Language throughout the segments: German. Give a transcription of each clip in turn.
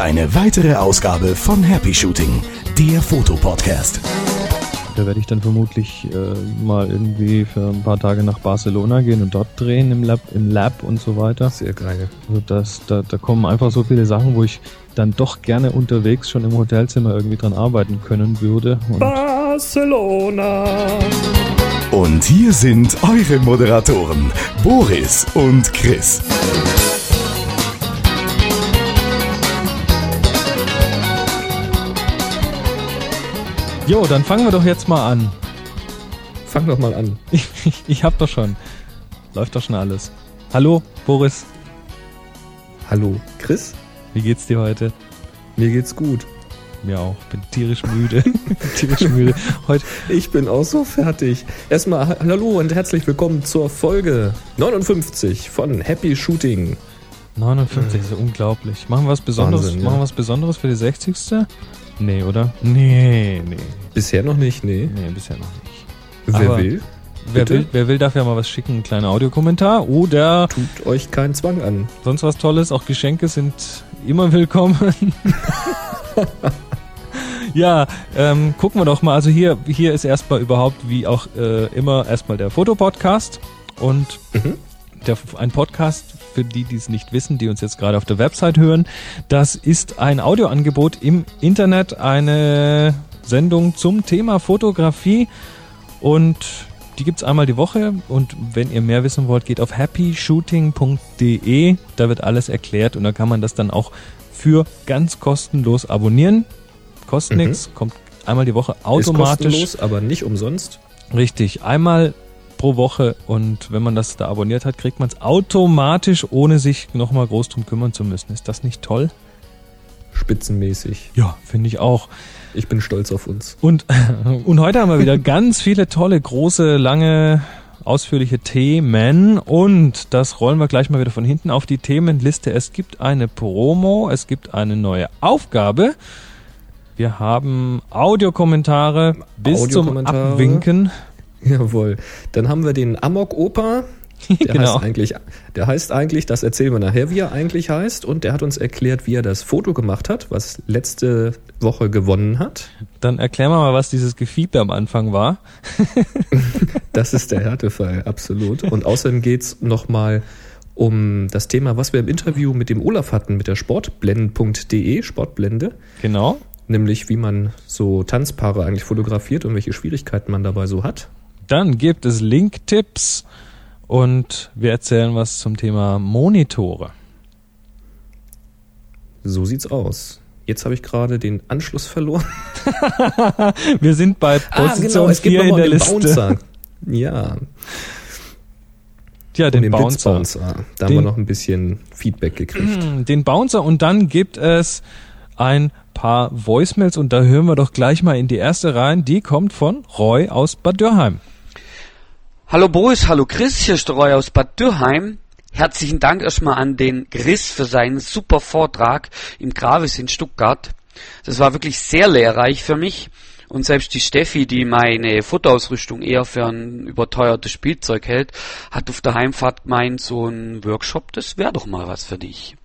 Ist eine weitere Ausgabe von Happy Shooting, der Fotopodcast. Da werde ich dann vermutlich äh, mal irgendwie für ein paar Tage nach Barcelona gehen und dort drehen im Lab, im Lab und so weiter. Sehr geil. Also das, da, da kommen einfach so viele Sachen, wo ich dann doch gerne unterwegs schon im Hotelzimmer irgendwie dran arbeiten können würde. Und Barcelona. Und hier sind eure Moderatoren, Boris und Chris. Jo, dann fangen wir doch jetzt mal an. Fang doch mal an. Ich, ich, ich hab doch schon. Läuft doch schon alles. Hallo, Boris. Hallo, Chris. Wie geht's dir heute? Mir geht's gut. Mir auch. Bin tierisch müde. tierisch müde. Heute. Ich bin auch so fertig. Erstmal ha- hallo und herzlich willkommen zur Folge 59 von Happy Shooting. 59 ist ja unglaublich. Machen wir was Besonderes? Wahnsinn, ja. Machen wir was Besonderes für die 60. Nee, oder? Nee, nee. Bisher noch nicht, nee. Nee, bisher noch nicht. Wer Aber- will, Wer Bitte? will, wer will, darf ja mal was schicken, einen kleinen Audiokommentar oder tut euch keinen Zwang an. sonst was Tolles. Auch Geschenke sind immer willkommen. ja, ähm, gucken wir doch mal. Also hier, hier ist erstmal überhaupt, wie auch äh, immer, erstmal der Fotopodcast und Mhm. Der, ein Podcast für die, die es nicht wissen, die uns jetzt gerade auf der Website hören. Das ist ein Audioangebot im Internet, eine Sendung zum Thema Fotografie und die gibt's einmal die Woche und wenn ihr mehr wissen wollt, geht auf happyshooting.de, da wird alles erklärt und da kann man das dann auch für ganz kostenlos abonnieren. Kostet Mhm. nix, kommt einmal die Woche Ist automatisch. kostenlos, aber nicht umsonst. Richtig, einmal pro Woche und wenn man das da abonniert hat, kriegt man es automatisch, ohne sich nochmal groß drum kümmern zu müssen. Ist das nicht toll? Spitzenmäßig. Ja, finde ich auch. Ich bin stolz auf uns. Und, und heute haben wir wieder ganz viele tolle, große, lange, ausführliche Themen und das rollen wir gleich mal wieder von hinten auf die Themenliste. Es gibt eine Promo, es gibt eine neue Aufgabe. Wir haben Audiokommentare bis zum Audiokommentare. Abwinken. Jawohl. Dann haben wir den Amok Opa. Der Genau. heißt eigentlich, der heißt eigentlich, das erzählen wir nachher, wie er eigentlich heißt. Und der hat uns erklärt, wie er das Foto gemacht hat, was letzte Woche gewonnen hat. Dann erklären wir mal, was dieses Gefiepe am Anfang war. Das ist der Härtefall, absolut. Und außerdem geht's nochmal um das Thema, was wir im Interview mit dem Olaf hatten, mit der sportblenden.de, Sportblende. Genau. Nämlich, wie man so Tanzpaare eigentlich fotografiert und welche Schwierigkeiten man dabei so hat. Dann gibt es Link-Tipps und wir erzählen was zum Thema Monitore. So sieht's aus. Jetzt habe ich gerade den Anschluss verloren. Wir sind bei Position 4 in der Liste. Bouncer. Ja, Ja, den, den Bouncer. Blitzbouncer. Da Den- haben wir noch ein bisschen Feedback gekriegt. Hm, Den Bouncer und dann gibt es ein paar Voicemails und da hören wir doch gleich mal in die erste rein. Die kommt von Roy aus Bad Dürrheim. Hallo Boris, hallo Chris, hier ist der Roy aus Bad Dürrheim. Herzlichen Dank erstmal an den Chris für seinen super Vortrag im Gravis in Stuttgart. Das war wirklich sehr lehrreich für mich. Und selbst die Steffi, die meine Fotoausrüstung eher für ein überteuertes Spielzeug hält, hat auf der Heimfahrt gemeint, so ein Workshop, das wäre doch mal was für dich.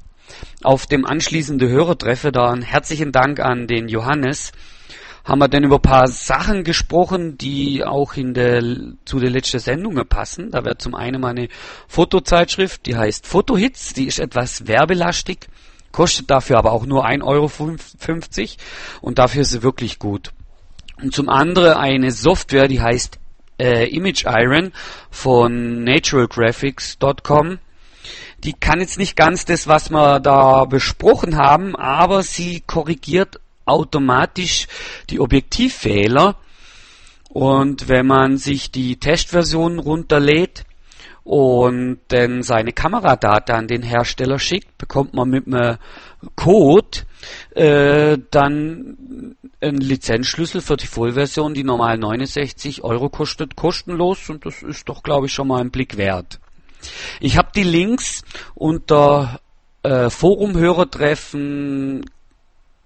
Auf dem anschließenden Hörertreffe da einen herzlichen Dank an den Johannes, haben wir dann über ein paar Sachen gesprochen, die auch in der, zu der letzten Sendung passen. Da wäre zum einen meine Fotozeitschrift, die heißt Fotohits, die ist etwas werbelastig, kostet dafür aber auch nur 1,50 Euro und dafür ist sie wirklich gut. Und zum anderen eine Software, die heißt äh, Image Iron von naturalgraphics.com. Die kann jetzt nicht ganz das, was wir da besprochen haben, aber sie korrigiert automatisch die Objektivfehler. Und wenn man sich die Testversion runterlädt und dann seine Kameradaten an den Hersteller schickt, bekommt man mit einem Code äh, dann einen Lizenzschlüssel für die Vollversion, die normal 69 Euro kostet, kostenlos und das ist doch, glaube ich, schon mal ein Blick wert. Ich habe die Links unter äh, Forumhörertreffen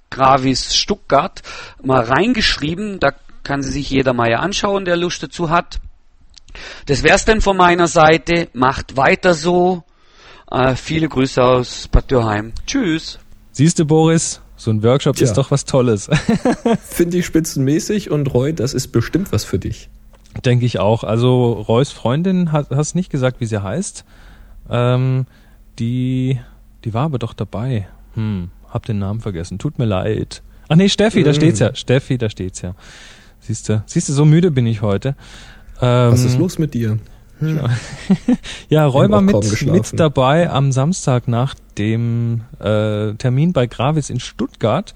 Gravis Stuttgart mal reingeschrieben. Da kann sie sich jeder mal ja anschauen, der Lust dazu hat. Das wär's denn von meiner Seite. Macht weiter so. Äh, viele Grüße aus Bad Dürrheim. Tschüss. Siehst du, Boris, so ein Workshop Tja. ist doch was Tolles. Finde ich spitzenmäßig und Roy, das ist bestimmt was für dich. Denke ich auch. Also Reus Freundin, hat, hast nicht gesagt, wie sie heißt. Ähm, die, die war aber doch dabei. Hm, hab den Namen vergessen. Tut mir leid. Ach nee, Steffi, da Mm. steht's ja. Steffi, da steht's ja. Siehst du, siehst du, so müde bin ich heute. Ähm, Was ist los mit dir? Ja, Wir war haben auch mit, mit dabei am Samstag nach dem äh, Termin bei Gravis in Stuttgart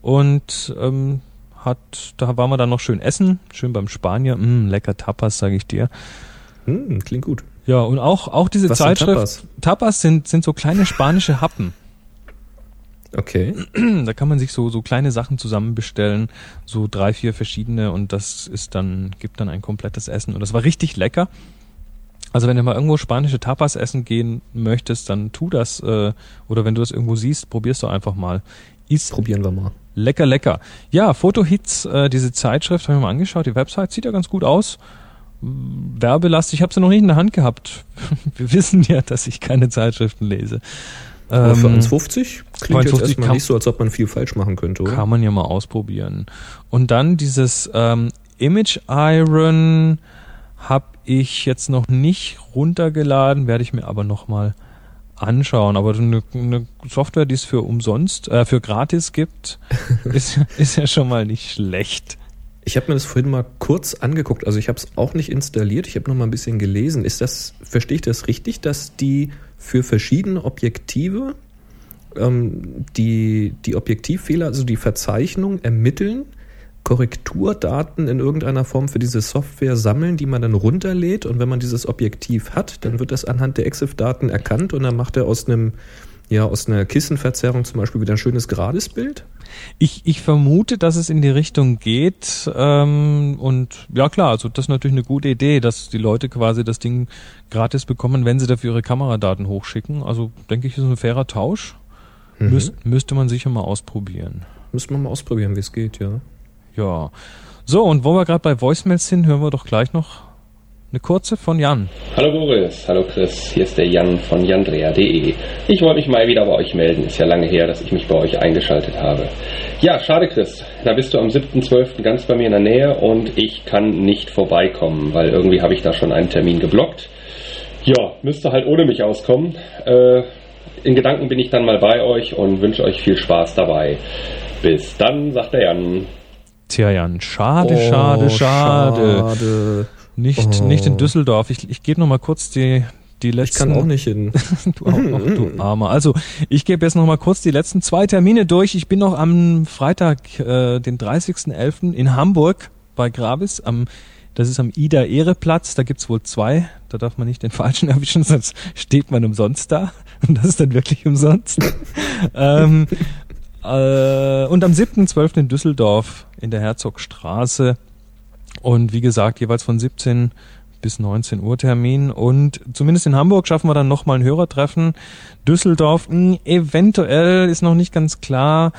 und ähm, hat, da waren wir dann noch schön essen, schön beim Spanier, mm, lecker Tapas, sage ich dir. Hm, klingt gut. Ja, und auch, auch diese Was Zeitschrift. Tapas? Tapas sind, sind so kleine spanische Happen. Okay. Da kann man sich so, so kleine Sachen zusammen bestellen, so drei, vier verschiedene und das ist dann, gibt dann ein komplettes Essen. Und das war richtig lecker. Also wenn du mal irgendwo spanische Tapas essen gehen möchtest, dann tu das. Äh, oder wenn du das irgendwo siehst, probierst du einfach mal. Ist Probieren wir mal. lecker, lecker. Ja, Fotohits, äh, diese Zeitschrift, habe ich mir mal angeschaut. Die Website sieht ja ganz gut aus. Werbelastig, ich habe sie noch nicht in der Hand gehabt. Wir wissen ja, dass ich keine Zeitschriften lese. Aber für Ähm, 1,50 klingt jetzt 1,50 erstmal kann- nicht so, als ob man viel falsch machen könnte, oder? Kann man ja mal ausprobieren. Und dann dieses ähm, Image Iron habe ich jetzt noch nicht runtergeladen, werde ich mir aber noch mal anschauen. Aber eine, eine Software, die es für umsonst, äh, für gratis gibt, ist, ist ja schon mal nicht schlecht. Ich habe mir das vorhin mal kurz angeguckt. Also ich habe es auch nicht installiert. Ich habe noch mal ein bisschen gelesen. Ist das, verstehe ich das richtig, dass die für verschiedene Objektive ähm, die, die Objektivfehler, also die Verzeichnung ermitteln, Korrekturdaten in irgendeiner Form für diese Software sammeln, die man dann runterlädt. Und wenn man dieses Objektiv hat, dann wird das anhand der EXIF-Daten erkannt und dann macht er aus einem ja, aus einer Kissenverzerrung zum Beispiel wieder ein schönes gerades Bild. Ich, ich vermute, dass es in die Richtung geht. Ähm, und ja klar, also das ist natürlich eine gute Idee, dass die Leute quasi das Ding gratis bekommen, wenn sie dafür ihre Kameradaten hochschicken. Also denke ich, ist ein fairer Tausch. Mhm. Müsst, müsste man sicher mal ausprobieren. Müssen wir mal ausprobieren, wie es geht, ja. Ja. So, und wo wir gerade bei Voicemails sind, hören wir doch gleich noch eine kurze von Jan. Hallo Boris, hallo Chris, hier ist der Jan von jandrea.de. Ich wollte mich mal wieder bei euch melden, ist ja lange her, dass ich mich bei euch eingeschaltet habe. Ja, schade Chris, da bist du am 7.12. ganz bei mir in der Nähe und ich kann nicht vorbeikommen, weil irgendwie habe ich da schon einen Termin geblockt. Ja, müsste halt ohne mich auskommen. Äh, in Gedanken bin ich dann mal bei euch und wünsche euch viel Spaß dabei. Bis dann, sagt der Jan. Tja, Jan, schade, Oh, schade, schade. schade. Nicht, Oh. nicht in Düsseldorf. Ich, ich gebe noch mal kurz die, die Ich letzten... kann auch nicht hin. Du, auch, ach, du Armer. Also, ich gebe jetzt noch mal kurz die letzten zwei Termine durch. Ich bin noch am Freitag, äh, den 30.11. in Hamburg bei Gravis. Am, das ist am Ida-Ehre-Platz. Da gibt's wohl zwei. Da darf man nicht den falschen erwischen, sonst steht man umsonst da. Und das ist dann wirklich umsonst. ähm, äh, und am 7.12. in Düsseldorf in der Herzogstraße. Und wie gesagt, jeweils von 17 bis 19 Uhr Termin. Und zumindest in Hamburg schaffen wir dann nochmal ein Hörertreffen. Düsseldorf, mh, eventuell ist noch nicht ganz klar,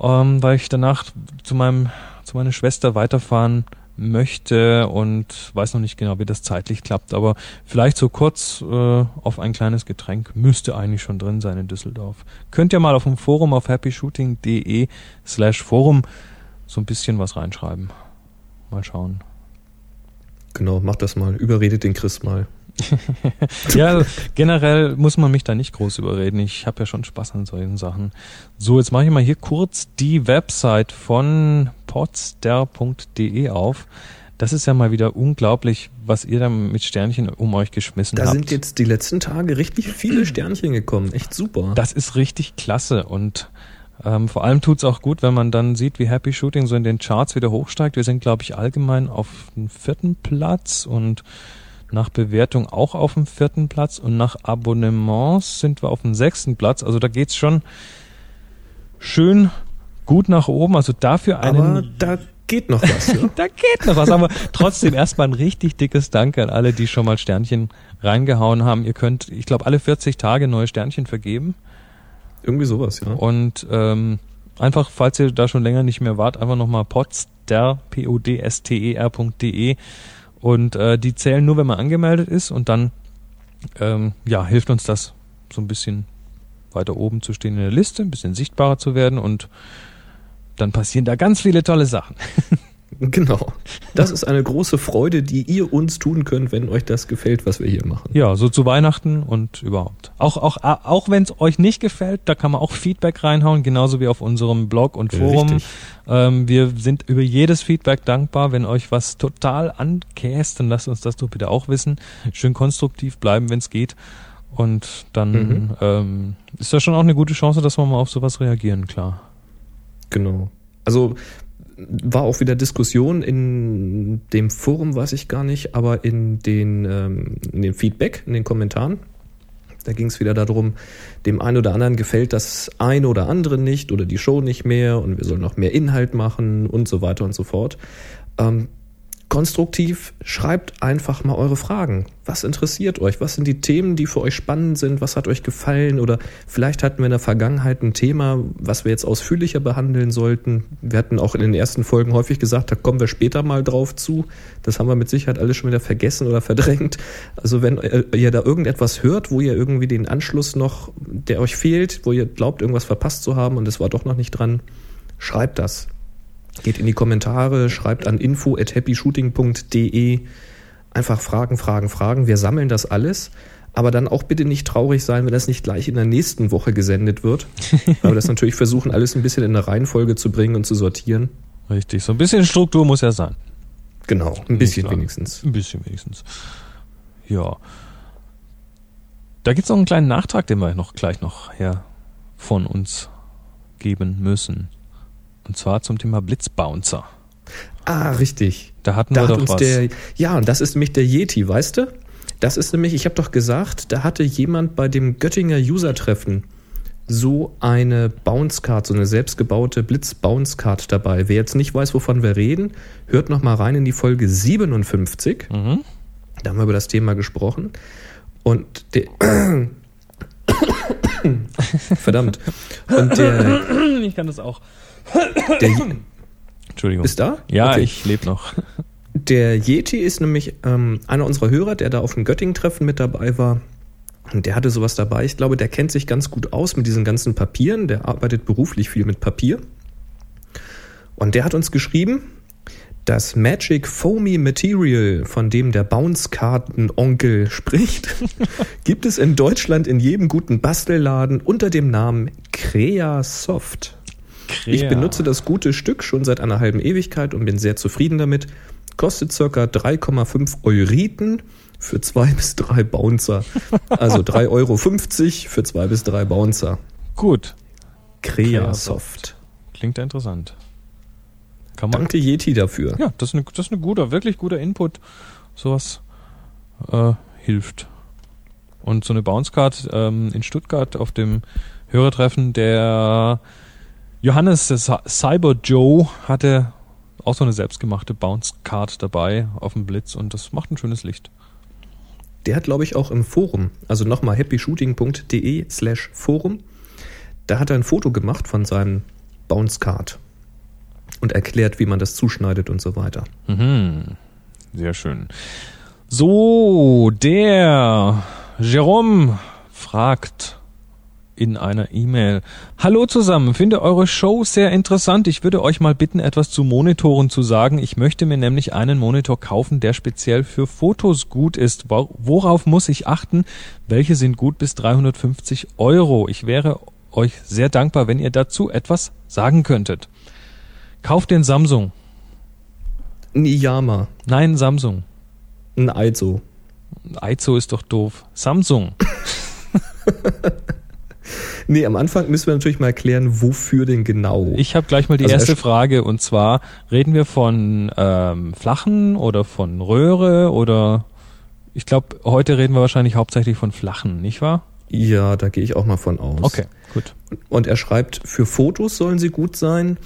ähm, weil ich danach zu meinem, zu meiner Schwester weiterfahren möchte und weiß noch nicht genau, wie das zeitlich klappt. Aber vielleicht so kurz äh, auf ein kleines Getränk müsste eigentlich schon drin sein in Düsseldorf. Könnt ihr mal auf dem Forum auf happyshooting.de slash Forum so ein bisschen was reinschreiben. Mal schauen. Genau, mach das mal. Überredet den Chris mal. ja, generell muss man mich da nicht groß überreden. Ich habe ja schon Spaß an solchen Sachen. So, jetzt mache ich mal hier kurz die Website von potster.de auf. Das ist ja mal wieder unglaublich, was ihr da mit Sternchen um euch geschmissen Da habt. sind jetzt die letzten Tage richtig viele Sternchen gekommen. Echt super. Das ist richtig klasse und ähm, vor allem tut's auch gut, wenn man dann sieht, wie Happy Shooting so in den Charts wieder hochsteigt. Wir sind, glaube ich, allgemein auf dem vierten Platz und nach Bewertung auch auf dem vierten Platz und nach Abonnements sind wir auf dem sechsten Platz. Also da geht's schon schön gut nach oben. Also dafür einen Aber da geht noch was. Ja? da geht noch was, aber trotzdem erstmal ein richtig dickes Danke an alle, die schon mal Sternchen reingehauen haben. Ihr könnt, ich glaube, alle 40 Tage neue Sternchen vergeben. Irgendwie sowas, ja. Und ähm, einfach, falls ihr da schon länger nicht mehr wart, einfach nochmal podster, P-O-D-S-T-E-R.de und äh, die zählen nur, wenn man angemeldet ist und dann ähm, ja, hilft uns das so ein bisschen weiter oben zu stehen in der Liste, ein bisschen sichtbarer zu werden und dann passieren da ganz viele tolle Sachen. Genau. Das ist eine große Freude, die ihr uns tun könnt, wenn euch das gefällt, was wir hier machen. Ja, so zu Weihnachten und überhaupt. Auch, auch, auch wenn es euch nicht gefällt, da kann man auch Feedback reinhauen, genauso wie auf unserem Blog und Forum. Ähm, wir sind über jedes Feedback dankbar. Wenn euch was total ankäst, dann lasst uns das doch bitte auch wissen. Schön konstruktiv bleiben, wenn es geht. Und dann mhm. ähm, ist das schon auch eine gute Chance, dass wir mal auf sowas reagieren, klar. Genau. Also war auch wieder Diskussion in dem Forum, weiß ich gar nicht, aber in den, ähm, in den Feedback, in den Kommentaren. Da ging es wieder darum, dem einen oder anderen gefällt das eine oder andere nicht oder die Show nicht mehr und wir sollen noch mehr Inhalt machen und so weiter und so fort. Ähm, konstruktiv, schreibt einfach mal eure Fragen. Was interessiert euch? Was sind die Themen, die für euch spannend sind? Was hat euch gefallen? Oder vielleicht hatten wir in der Vergangenheit ein Thema, was wir jetzt ausführlicher behandeln sollten. Wir hatten auch in den ersten Folgen häufig gesagt, da kommen wir später mal drauf zu. Das haben wir mit Sicherheit alles schon wieder vergessen oder verdrängt. Also wenn ihr da irgendetwas hört, wo ihr irgendwie den Anschluss noch, der euch fehlt, wo ihr glaubt, irgendwas verpasst zu haben und es war doch noch nicht dran, schreibt das Geht in die Kommentare, schreibt an info at happyshooting.de. Einfach Fragen, Fragen, Fragen. Wir sammeln das alles. Aber dann auch bitte nicht traurig sein, wenn das nicht gleich in der nächsten Woche gesendet wird. Aber das natürlich versuchen, alles ein bisschen in eine Reihenfolge zu bringen und zu sortieren. Richtig, so ein bisschen Struktur muss ja sein. Genau, ein bisschen wenigstens. Ein bisschen wenigstens. Ja. Da gibt es noch einen kleinen Nachtrag, den wir noch gleich noch her von uns geben müssen. Und zwar zum Thema Blitzbouncer. Ah, richtig. Da hatten da wir doch was. Der, ja, und das ist nämlich der Yeti, weißt du? Das ist nämlich, ich habe doch gesagt, da hatte jemand bei dem Göttinger User-Treffen so eine Bounce-Card, so eine selbstgebaute Blitz-Bounce-Card dabei. Wer jetzt nicht weiß, wovon wir reden, hört noch mal rein in die Folge 57. Mhm. Da haben wir über das Thema gesprochen. Und der Verdammt. Und der Ich kann das auch. Der, Entschuldigung. Ist da? Ja, okay. ich lebe noch. Der Yeti ist nämlich ähm, einer unserer Hörer, der da auf dem Göttingen-Treffen mit dabei war. Und der hatte sowas dabei. Ich glaube, der kennt sich ganz gut aus mit diesen ganzen Papieren. Der arbeitet beruflich viel mit Papier. Und der hat uns geschrieben, das Magic Foamy Material, von dem der Bounce-Karten-Onkel spricht, gibt es in Deutschland in jedem guten Bastelladen unter dem Namen Crea Soft. Krea. Ich benutze das gute Stück schon seit einer halben Ewigkeit und bin sehr zufrieden damit. Kostet circa 3,5 Euriten für zwei bis drei Bouncer. Also 3,50 Euro für zwei bis drei Bouncer. Gut. Creasoft. Klingt ja interessant. Kann man, Danke Yeti dafür. Ja, das ist, ein, das ist ein guter, wirklich guter Input. Sowas äh, hilft. Und so eine Bounce Card ähm, in Stuttgart auf dem Hörertreffen, der Johannes Cyber Joe hatte auch so eine selbstgemachte Bounce Card dabei auf dem Blitz und das macht ein schönes Licht. Der hat, glaube ich, auch im Forum, also nochmal happyshooting.de slash Forum, da hat er ein Foto gemacht von seinem Bounce Card und erklärt, wie man das zuschneidet und so weiter. Mhm. Sehr schön. So, der Jerome fragt, in einer E-Mail. Hallo zusammen, finde eure Show sehr interessant. Ich würde euch mal bitten, etwas zu Monitoren zu sagen. Ich möchte mir nämlich einen Monitor kaufen, der speziell für Fotos gut ist. Worauf muss ich achten? Welche sind gut bis 350 Euro? Ich wäre euch sehr dankbar, wenn ihr dazu etwas sagen könntet. Kauft den Samsung. Ein Iyama. Nein, Samsung. Ein Aizo. Aizo ist doch doof. Samsung. Nee, am Anfang müssen wir natürlich mal erklären, wofür denn genau. Ich habe gleich mal die also erste Frage und zwar, reden wir von ähm, flachen oder von Röhre oder ich glaube, heute reden wir wahrscheinlich hauptsächlich von flachen, nicht wahr? Ja, da gehe ich auch mal von aus. Okay, gut. Und er schreibt, für Fotos sollen sie gut sein.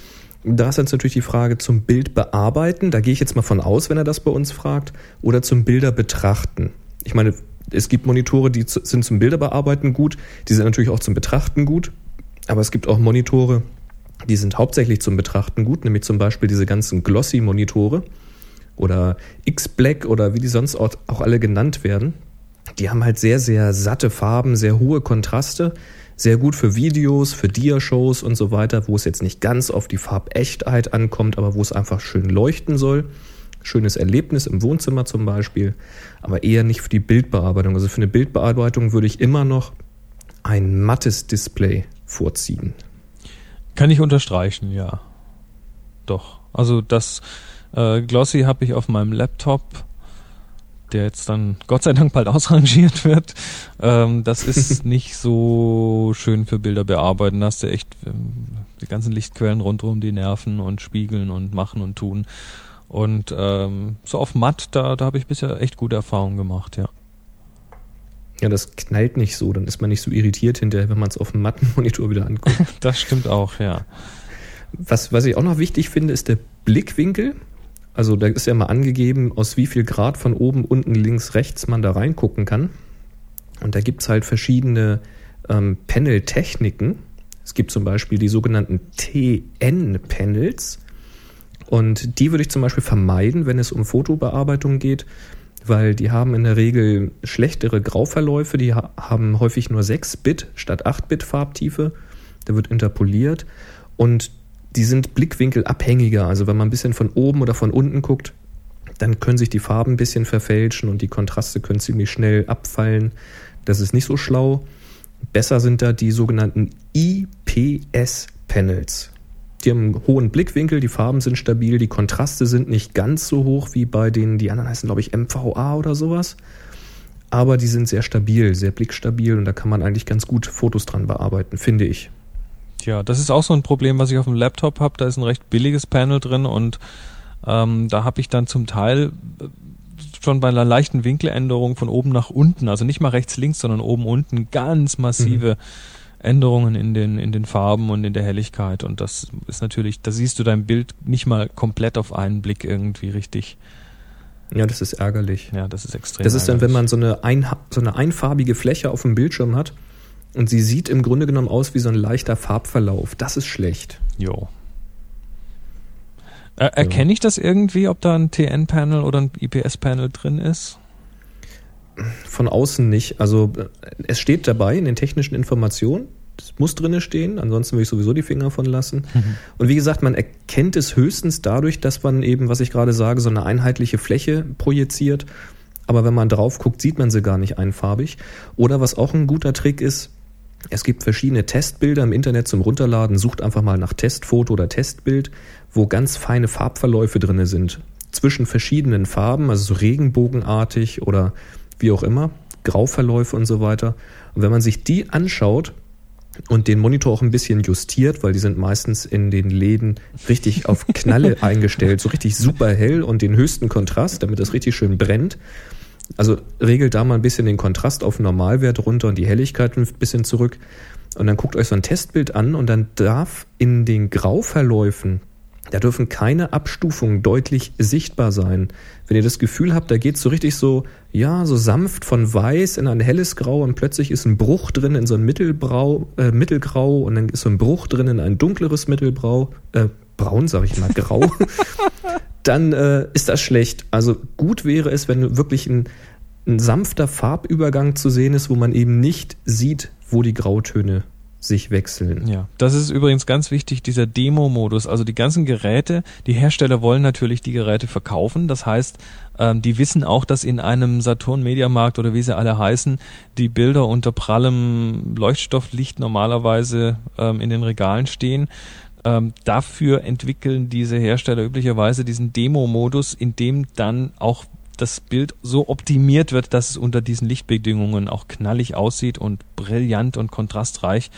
Da ist jetzt natürlich die Frage zum Bild bearbeiten. Da gehe ich jetzt mal von aus, wenn er das bei uns fragt. Oder zum Bilder betrachten. Ich meine, es gibt Monitore, die sind zum Bilderbearbeiten gut, die sind natürlich auch zum Betrachten gut, aber es gibt auch Monitore, die sind hauptsächlich zum Betrachten gut, nämlich zum Beispiel diese ganzen Glossy-Monitore oder X-Black oder wie die sonst auch alle genannt werden. Die haben halt sehr, sehr satte Farben, sehr hohe Kontraste, Sehr gut für Videos, für Dia-Shows und so weiter, wo es jetzt nicht ganz auf die Farbechtheit ankommt, aber wo es einfach schön leuchten soll. Schönes Erlebnis im Wohnzimmer zum Beispiel, aber eher nicht für die Bildbearbeitung. Also für eine Bildbearbeitung würde ich immer noch ein mattes Display vorziehen. Kann ich unterstreichen, ja. Doch. Also das äh, Glossy habe ich auf meinem Laptop, der jetzt dann Gott sei Dank bald ausrangiert wird. Ähm, das ist nicht so schön für Bilder bearbeiten. Da hast du echt ähm, die ganzen Lichtquellen rundherum, die nerven und spiegeln und machen und tun. Und ähm, so auf matt, da, da habe ich bisher echt gute Erfahrungen gemacht, ja. Ja, das knallt nicht so, dann ist man nicht so irritiert hinterher, wenn man es auf dem Mattenmonitor wieder anguckt. das stimmt auch, ja. Was, was ich auch noch wichtig finde, ist der Blickwinkel. Also da ist ja mal angegeben, aus wie viel Grad von oben, unten, links, rechts man da reingucken kann. Und da gibt es halt verschiedene ähm, Panel-Techniken. Es gibt zum Beispiel die sogenannten TN-Panels. Und die würde ich zum Beispiel vermeiden, wenn es um Fotobearbeitung geht, weil die haben in der Regel schlechtere Grauverläufe, die haben häufig nur 6 Bit statt 8 Bit Farbtiefe. Da wird interpoliert und die sind blickwinkelabhängiger. Also wenn man ein bisschen von oben oder von unten guckt, dann können sich die Farben ein bisschen verfälschen und die Kontraste können ziemlich schnell abfallen. Das ist nicht so schlau. Besser sind da die sogenannten IPS-Panels. Die haben einen hohen Blickwinkel, die Farben sind stabil, die Kontraste sind nicht ganz so hoch wie bei den, die anderen heißen, glaube ich, MVA oder sowas. Aber die sind sehr stabil, sehr blickstabil und da kann man eigentlich ganz gut Fotos dran bearbeiten, finde ich. Ja, das ist auch so ein Problem, was ich auf dem Laptop habe. Da ist ein recht billiges Panel drin und ähm, da habe ich dann zum Teil äh, schon bei einer leichten Winkeländerung von oben nach unten, also nicht mal rechts, links, sondern oben, unten, ganz massive mhm Änderungen in den, in den Farben und in der Helligkeit. Und das ist natürlich, da siehst du dein Bild nicht mal komplett auf einen Blick irgendwie richtig. Ja, das ist ärgerlich. Ja, das ist extrem. Das ist dann, wenn man so eine, ein, so eine einfarbige Fläche auf dem Bildschirm hat und sie sieht im Grunde genommen aus wie so ein leichter Farbverlauf. Das ist schlecht. Jo. Er, erkenne ich das irgendwie, ob da ein TN-Panel oder ein IPS-Panel drin ist? Von außen nicht. Also es steht dabei in den technischen Informationen. Es muss drinne stehen, ansonsten würde ich sowieso die Finger von lassen. Mhm. Und wie gesagt, man erkennt es höchstens dadurch, dass man eben, was ich gerade sage, so eine einheitliche Fläche projiziert. Aber wenn man drauf guckt, sieht man sie gar nicht einfarbig. Oder was auch ein guter Trick ist, es gibt verschiedene Testbilder im Internet zum Runterladen. Sucht einfach mal nach Testfoto oder Testbild, wo ganz feine Farbverläufe drinne sind. Zwischen verschiedenen Farben, also so regenbogenartig oder wie auch immer, Grauverläufe und so weiter. Und wenn man sich die anschaut und den Monitor auch ein bisschen justiert, weil die sind meistens in den Läden richtig auf Knalle eingestellt, so richtig super hell und den höchsten Kontrast, damit das richtig schön brennt. Also regelt da mal ein bisschen den Kontrast auf Normalwert runter und die Helligkeit ein bisschen zurück. Und dann guckt euch so ein Testbild an und dann darf in den Grauverläufen da dürfen keine Abstufungen deutlich sichtbar sein. Wenn ihr das Gefühl habt, da geht so richtig so, ja, so sanft von weiß in ein helles Grau und plötzlich ist ein Bruch drin in so ein Mittelbrau, äh, Mittelgrau und dann ist so ein Bruch drin in ein dunkleres Mittelbrau, äh, braun sage ich mal, grau, dann äh, ist das schlecht. Also gut wäre es, wenn wirklich ein, ein sanfter Farbübergang zu sehen ist, wo man eben nicht sieht, wo die Grautöne sich wechseln. Ja, das ist übrigens ganz wichtig, dieser Demo-Modus. Also die ganzen Geräte, die Hersteller wollen natürlich die Geräte verkaufen. Das heißt, ähm, die wissen auch, dass in einem Saturn Mediamarkt oder wie sie alle heißen, die Bilder unter prallem Leuchtstofflicht normalerweise ähm, in den Regalen stehen. Ähm, dafür entwickeln diese Hersteller üblicherweise diesen Demo-Modus, in dem dann auch das Bild so optimiert wird, dass es unter diesen Lichtbedingungen auch knallig aussieht und brillant und kontrastreich.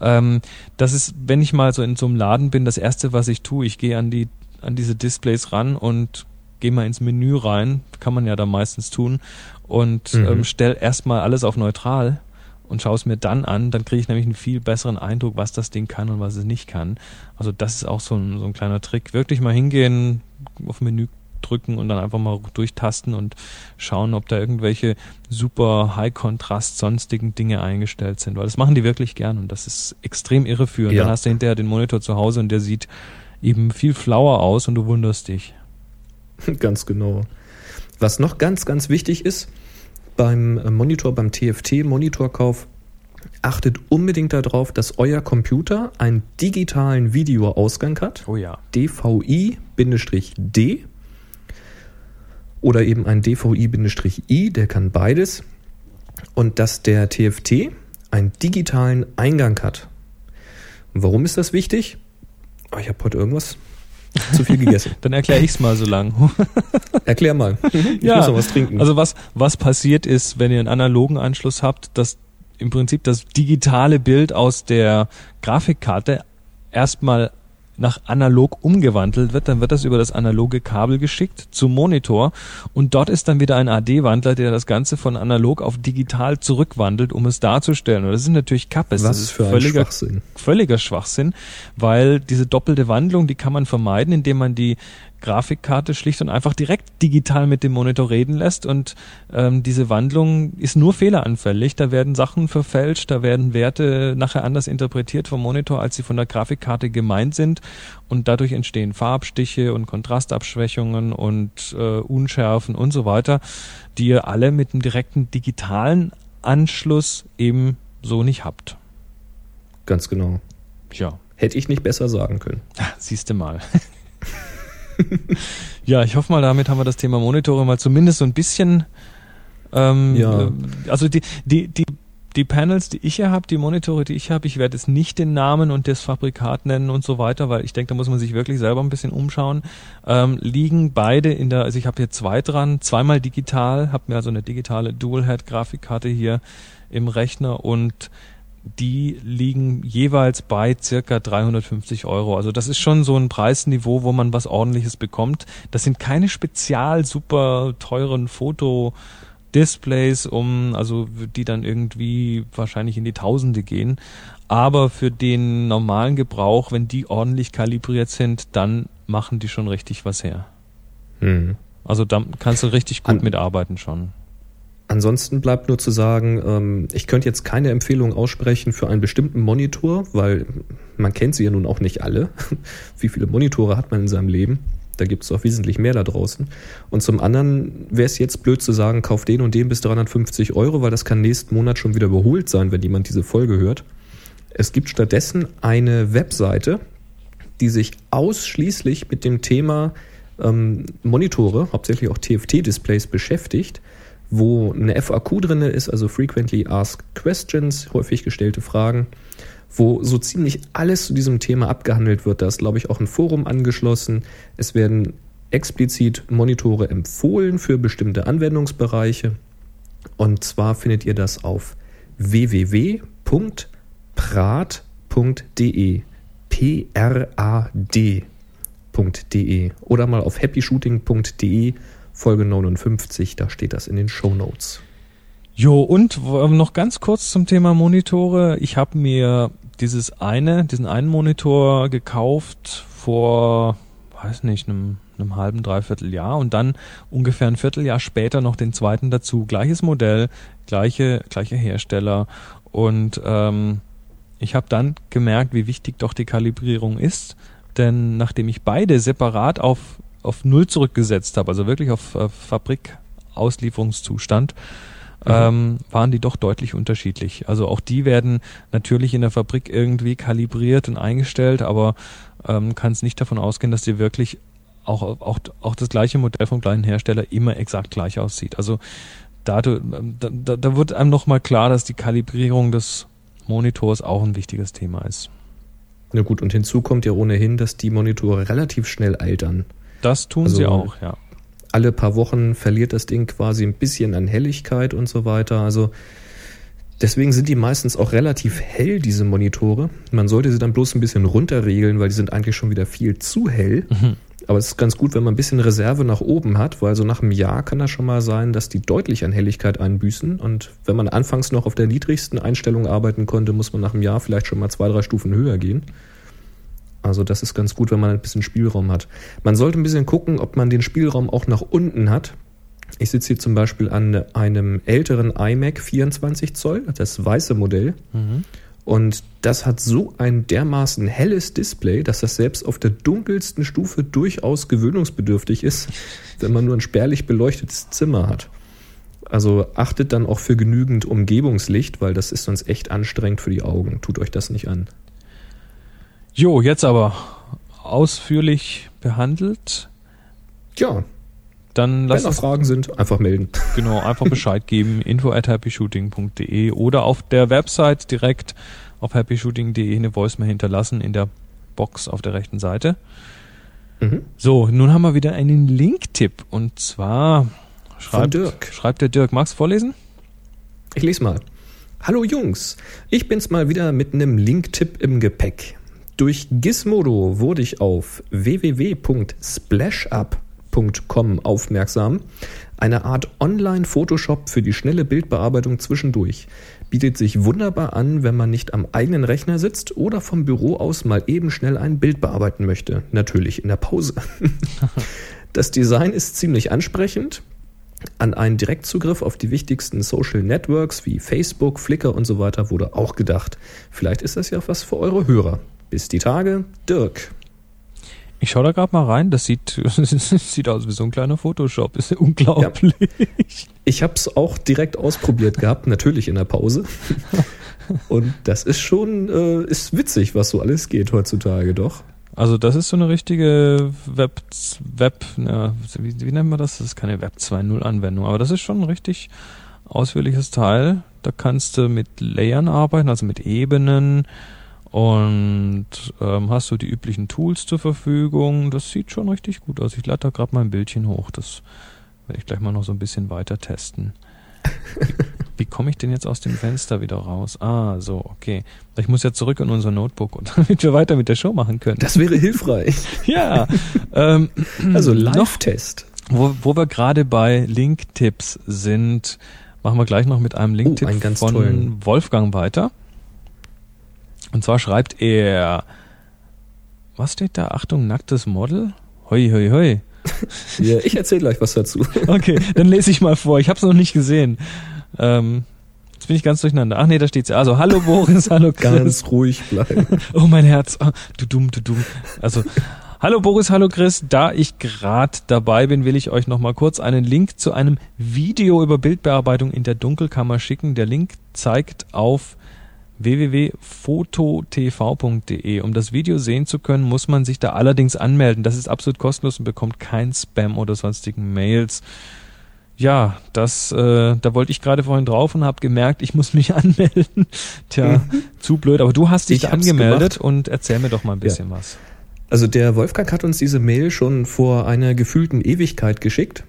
Ähm, das ist, wenn ich mal so in so einem Laden bin, das erste, was ich tue, ich gehe an die an diese Displays ran und gehe mal ins Menü rein, kann man ja da meistens tun und mhm. ähm, stell erstmal alles auf neutral und schaue es mir dann an, dann kriege ich nämlich einen viel besseren Eindruck, was das Ding kann und was es nicht kann. Also das ist auch so ein, so ein kleiner Trick. Wirklich mal hingehen, auf Menü drücken und dann einfach mal durchtasten und schauen, ob da irgendwelche super High-Kontrast sonstigen Dinge eingestellt sind, weil das machen die wirklich gern und das ist extrem irreführend. Ja. Dann hast du hinterher den Monitor zu Hause und der sieht eben viel flauer aus und du wunderst dich. Ganz genau. Was noch ganz, ganz wichtig ist beim Monitor, beim TFT-Monitorkauf, achtet unbedingt darauf, dass euer Computer einen digitalen Videoausgang hat. Oh ja. DVI-D oder eben ein DVI-I, der kann beides. Und dass der TFT einen digitalen Eingang hat. warum ist das wichtig? Oh, ich habe heute irgendwas zu viel gegessen. Dann erkläre ich es mal so lang. Erklär mal. Ich ja, muss noch was trinken. Also was, was passiert ist, wenn ihr einen analogen Anschluss habt, dass im Prinzip das digitale Bild aus der Grafikkarte erstmal nach analog umgewandelt wird, dann wird das über das analoge Kabel geschickt zum Monitor und dort ist dann wieder ein AD-Wandler, der das Ganze von analog auf digital zurückwandelt, um es darzustellen. Und das ist natürlich Kappes. Was das ist für völliger, ein Schwachsinn. Völliger Schwachsinn, weil diese doppelte Wandlung, die kann man vermeiden, indem man die Grafikkarte schlicht und einfach direkt digital mit dem Monitor reden lässt und ähm, diese Wandlung ist nur fehleranfällig. Da werden Sachen verfälscht, da werden Werte nachher anders interpretiert vom Monitor, als sie von der Grafikkarte gemeint sind und dadurch entstehen Farbstiche und Kontrastabschwächungen und äh, Unschärfen und so weiter, die ihr alle mit dem direkten digitalen Anschluss eben so nicht habt. Ganz genau. Ja. Hätte ich nicht besser sagen können. Siehst du mal. ja, ich hoffe mal, damit haben wir das Thema Monitore mal zumindest so ein bisschen. Ähm, Ja. äh, Also die, die, die, die Panels, die ich hier habe, die Monitore, die ich habe, ich werde jetzt nicht den Namen und das Fabrikat nennen und so weiter, weil ich denke, da muss man sich wirklich selber ein bisschen umschauen. Ähm, liegen beide in der, also ich habe hier zwei dran, zweimal digital, habe mir also eine digitale Dual-Head-Grafikkarte hier im Rechner und die liegen jeweils bei circa 350 Euro. Also das ist schon so ein Preisniveau, wo man was ordentliches bekommt. Das sind keine spezial super teuren Fotodisplays, um, also die dann irgendwie wahrscheinlich in die Tausende gehen. Aber für den normalen Gebrauch, wenn die ordentlich kalibriert sind, dann machen die schon richtig was her. Hm. Also da kannst du richtig gut An- mitarbeiten schon. Ansonsten bleibt nur zu sagen, ähm, ich könnte jetzt keine Empfehlung aussprechen für einen bestimmten Monitor, weil man kennt sie ja nun auch nicht alle. Wie viele Monitore hat man in seinem Leben? Da gibt es auch wesentlich mehr da draußen. Und zum anderen wäre es jetzt blöd zu sagen, kauf den und den bis 350 Euro, weil das kann nächsten Monat schon wieder überholt sein, wenn jemand diese Folge hört. Es gibt stattdessen eine Webseite, die sich ausschließlich mit dem Thema ähm, Monitore, hauptsächlich auch TFT-Displays beschäftigt, wo eine FAQ drin ist, also Frequently Asked Questions, häufig gestellte Fragen, wo so ziemlich alles zu diesem Thema abgehandelt wird. Da ist, glaube ich, auch ein Forum angeschlossen. Es werden explizit Monitore empfohlen für bestimmte Anwendungsbereiche. Und zwar findet ihr das auf www.prat.de. P-R-A-D.de oder mal auf happyshooting.de Folge 59, da steht das in den Show Notes. Jo, und w- noch ganz kurz zum Thema Monitore. Ich habe mir dieses eine, diesen einen Monitor gekauft vor, weiß nicht, einem, einem halben, dreiviertel Jahr und dann ungefähr ein Vierteljahr später noch den zweiten dazu. Gleiches Modell, gleiche, gleiche Hersteller und ähm, ich habe dann gemerkt, wie wichtig doch die Kalibrierung ist, denn nachdem ich beide separat auf, auf Null zurückgesetzt habe, also wirklich auf äh, Fabrikauslieferungszustand, ähm, waren die doch deutlich unterschiedlich. Also auch die werden natürlich in der Fabrik irgendwie kalibriert und eingestellt, aber ähm, kann es nicht davon ausgehen, dass die wirklich auch, auch, auch das gleiche Modell vom gleichen Hersteller immer exakt gleich aussieht. Also da, da, da, da wird einem nochmal klar, dass die Kalibrierung des Monitors auch ein wichtiges Thema ist. Na gut, und hinzu kommt ja ohnehin, dass die Monitore relativ schnell altern. Das tun Also- sie auch, ja. Alle paar Wochen verliert das Ding quasi ein bisschen an Helligkeit und so weiter. Also deswegen sind die meistens auch relativ hell, diese Monitore. Man sollte sie dann bloß ein bisschen runterregeln, weil die sind eigentlich schon wieder viel zu hell. Aber es ist ganz gut, wenn man ein bisschen Reserve nach oben hat, weil so nach einem Jahr kann das schon mal sein, dass die deutlich an Helligkeit einbüßen. Und wenn man anfangs noch auf der niedrigsten Einstellung arbeiten konnte, muss man nach einem Jahr vielleicht schon mal zwei, drei Stufen höher gehen. Also das ist ganz gut, wenn man ein bisschen Spielraum hat. Man sollte ein bisschen gucken, ob man den Spielraum auch nach unten hat. Ich sitze hier zum Beispiel an einem älteren iMac 24 Zoll, das weiße Modell. Und das hat so ein dermaßen helles Display, dass das selbst auf der dunkelsten Stufe durchaus gewöhnungsbedürftig ist, wenn man nur ein spärlich beleuchtetes Zimmer hat. Also achtet dann auch für genügend Umgebungslicht, weil das ist sonst echt anstrengend für die Augen. Tut euch das nicht an. Jo, jetzt aber ausführlich behandelt. Ja, Dann wenn lasst noch Fragen sind, einfach melden. genau einfach Bescheid geben. info at happyshooting.de oder auf der Website direkt auf happyshooting.de eine Voicemail hinterlassen in der Box auf der rechten Seite. Mhm. So, nun haben wir wieder einen Link-Tipp und zwar schreibt, Dirk. schreibt der Dirk. Magst du vorlesen? Ich lese mal. Hallo Jungs, ich bin's mal wieder mit einem Link-Tipp im Gepäck. Durch Gizmodo wurde ich auf www.splashup.com aufmerksam. Eine Art Online-Photoshop für die schnelle Bildbearbeitung zwischendurch. Bietet sich wunderbar an, wenn man nicht am eigenen Rechner sitzt oder vom Büro aus mal eben schnell ein Bild bearbeiten möchte. Natürlich in der Pause. Das Design ist ziemlich ansprechend. An einen Direktzugriff auf die wichtigsten Social Networks wie Facebook, Flickr und so weiter wurde auch gedacht. Vielleicht ist das ja was für eure Hörer. Bis die Tage, Dirk. Ich schaue da gerade mal rein. Das sieht, sieht aus wie so ein kleiner Photoshop. Ist ja unglaublich. Ich habe es auch direkt ausprobiert gehabt, natürlich in der Pause. Und das ist schon, äh, ist witzig, was so alles geht heutzutage, doch. Also das ist so eine richtige Web, Web, na, wie, wie nennt man das? Das ist keine Web 2.0 Anwendung, aber das ist schon ein richtig ausführliches Teil. Da kannst du mit Layern arbeiten, also mit Ebenen und ähm, hast du die üblichen Tools zur Verfügung. Das sieht schon richtig gut aus. Ich lade da gerade mal ein Bildchen hoch. Das werde ich gleich mal noch so ein bisschen weiter testen. Wie, wie komme ich denn jetzt aus dem Fenster wieder raus? Ah, so, okay. Ich muss ja zurück in unser Notebook, und damit wir weiter mit der Show machen können. Das wäre hilfreich. ja. ähm, Also Live-Test. wo, wo wir gerade bei Link-Tipps sind, machen wir gleich noch mit einem Link-Tipp Oh, von tollen. Wolfgang weiter. Und zwar schreibt er, was steht da? Achtung, nacktes Model? Hoi, hoi, hoi. Ja, ich erzähle gleich was dazu. Okay, dann lese ich mal vor. Ich habe es noch nicht gesehen. Ähm, jetzt bin ich ganz durcheinander. Ach nee, da steht's ja. Also, hallo Boris, hallo Chris. Ganz ruhig bleiben. Oh, mein Herz. Oh, du dumm, du dumm. Also, hallo Boris, hallo Chris. Da ich gerade dabei bin, will ich euch noch mal kurz einen Link zu einem Video über Bildbearbeitung in der Dunkelkammer schicken. Der Link zeigt auf www.fototv.de. Um das Video sehen zu können, muss man sich da allerdings anmelden. Das ist absolut kostenlos und bekommt kein Spam oder sonstigen Mails. Ja, das, äh, da wollte ich gerade vorhin drauf und habe gemerkt, ich muss mich anmelden. Tja, zu blöd. Aber du hast dich Ich da angemeldet gemacht. und erzähl mir doch mal ein bisschen was. Also der Wolfgang hat uns diese Mail schon vor einer gefühlten Ewigkeit geschickt.